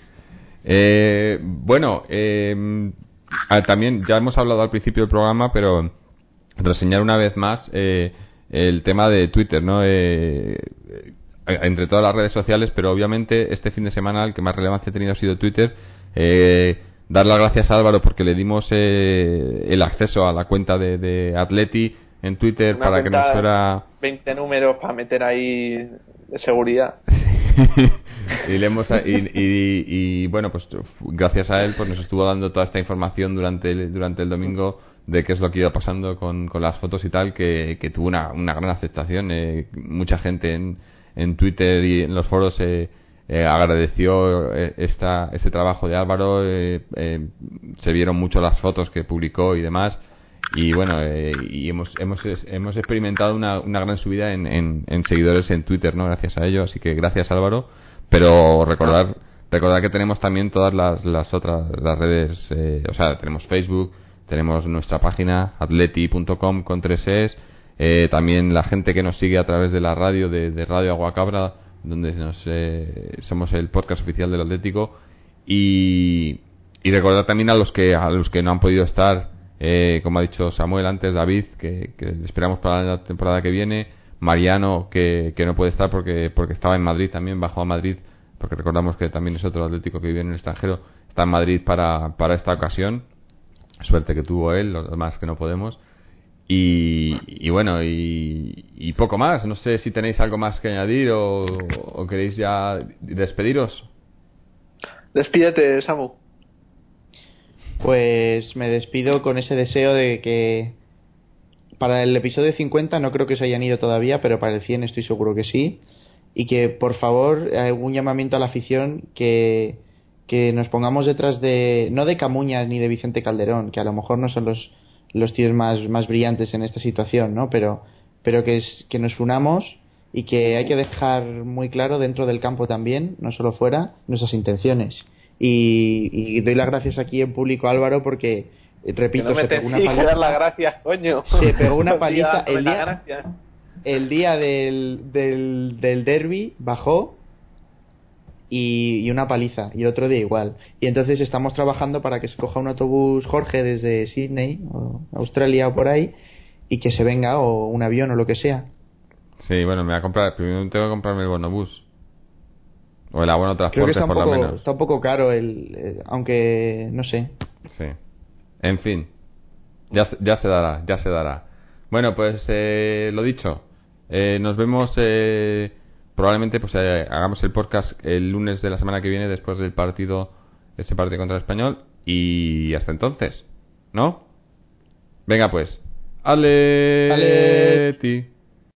[SPEAKER 2] Eh, bueno, eh, también ya hemos hablado al principio del programa, pero reseñar una vez más eh, el tema de Twitter, ¿no? Eh, entre todas las redes sociales, pero obviamente este fin de semana el que más relevancia ha tenido ha sido Twitter. Eh, dar las gracias a Álvaro porque le dimos eh, el acceso a la cuenta de, de Atleti en Twitter
[SPEAKER 3] Una
[SPEAKER 2] para que nos fuera
[SPEAKER 3] 20 números para meter ahí de seguridad. [LAUGHS]
[SPEAKER 2] y, le hemos, y, y, y, bueno, pues gracias a él pues nos estuvo dando toda esta información durante el, durante el domingo de qué es lo que iba pasando con, con las fotos y tal, que, que tuvo una, una gran aceptación. Eh, mucha gente en, en Twitter y en los foros eh, eh, agradeció eh, esta, este trabajo de Álvaro, eh, eh, se vieron mucho las fotos que publicó y demás. Y bueno, eh, y hemos, hemos, hemos experimentado una, una gran subida en, en, seguidores en Twitter, ¿no? Gracias a ello, así que gracias Álvaro. Pero recordar, recordar que tenemos también todas las, las otras las redes, o sea, tenemos Facebook, tenemos nuestra página atleti.com con tres es, también la gente que nos sigue a través de la radio de Radio Aguacabra, donde nos, eh, somos el podcast oficial del Atlético. Y, y recordar también a los que a los que no han podido estar, eh, como ha dicho Samuel antes, David, que, esperamos para la temporada que viene, Mariano que, que no puede estar porque porque estaba en Madrid también, bajó a Madrid porque recordamos que también es otro Atlético que vive en el extranjero, está en Madrid para, para esta ocasión. Suerte que tuvo él, los demás que no podemos. Y, y bueno, y, y, poco más. No sé si tenéis algo más que añadir o, o queréis ya despediros.
[SPEAKER 3] Despídete, Samu.
[SPEAKER 4] Pues me despido con ese deseo de que para el episodio 50 no creo que se hayan ido todavía, pero para el 100 estoy seguro que sí. Y que por favor, un llamamiento a la afición que, que nos pongamos detrás de, no de Camuñas ni de Vicente Calderón, que a lo mejor no son los, los tíos más, más brillantes en esta situación, ¿no? Pero, pero que, es, que nos unamos y que hay que dejar muy claro dentro del campo también, no solo fuera, nuestras intenciones. Y, y doy las gracias aquí en público a Álvaro porque, repito,
[SPEAKER 3] no
[SPEAKER 4] se pegó una paliza.
[SPEAKER 3] las gracias, coño.
[SPEAKER 4] Se pegó una [LAUGHS] paliza el día, el día del, del, del derby, bajó y, y una paliza, y otro día igual. Y entonces estamos trabajando para que se coja un autobús Jorge desde Sydney, o Australia o por ahí, y que se venga, o un avión o lo que sea.
[SPEAKER 2] Sí, bueno, me voy a comprar, primero tengo que comprarme el bonobús. O el abono
[SPEAKER 4] Creo que
[SPEAKER 2] transporte,
[SPEAKER 4] un,
[SPEAKER 2] por lo
[SPEAKER 4] poco,
[SPEAKER 2] menos.
[SPEAKER 4] está un poco caro, el, aunque no sé.
[SPEAKER 2] Sí. En fin. Ya, se- ya se dará, ya se dará. Bueno, pues eh, lo dicho. Eh, nos vemos eh, probablemente pues eh, hagamos el podcast el lunes de la semana que viene después del partido ese partido contra el español y hasta entonces, ¿no? Venga pues. Ale.
[SPEAKER 4] Ale.
[SPEAKER 2] ti.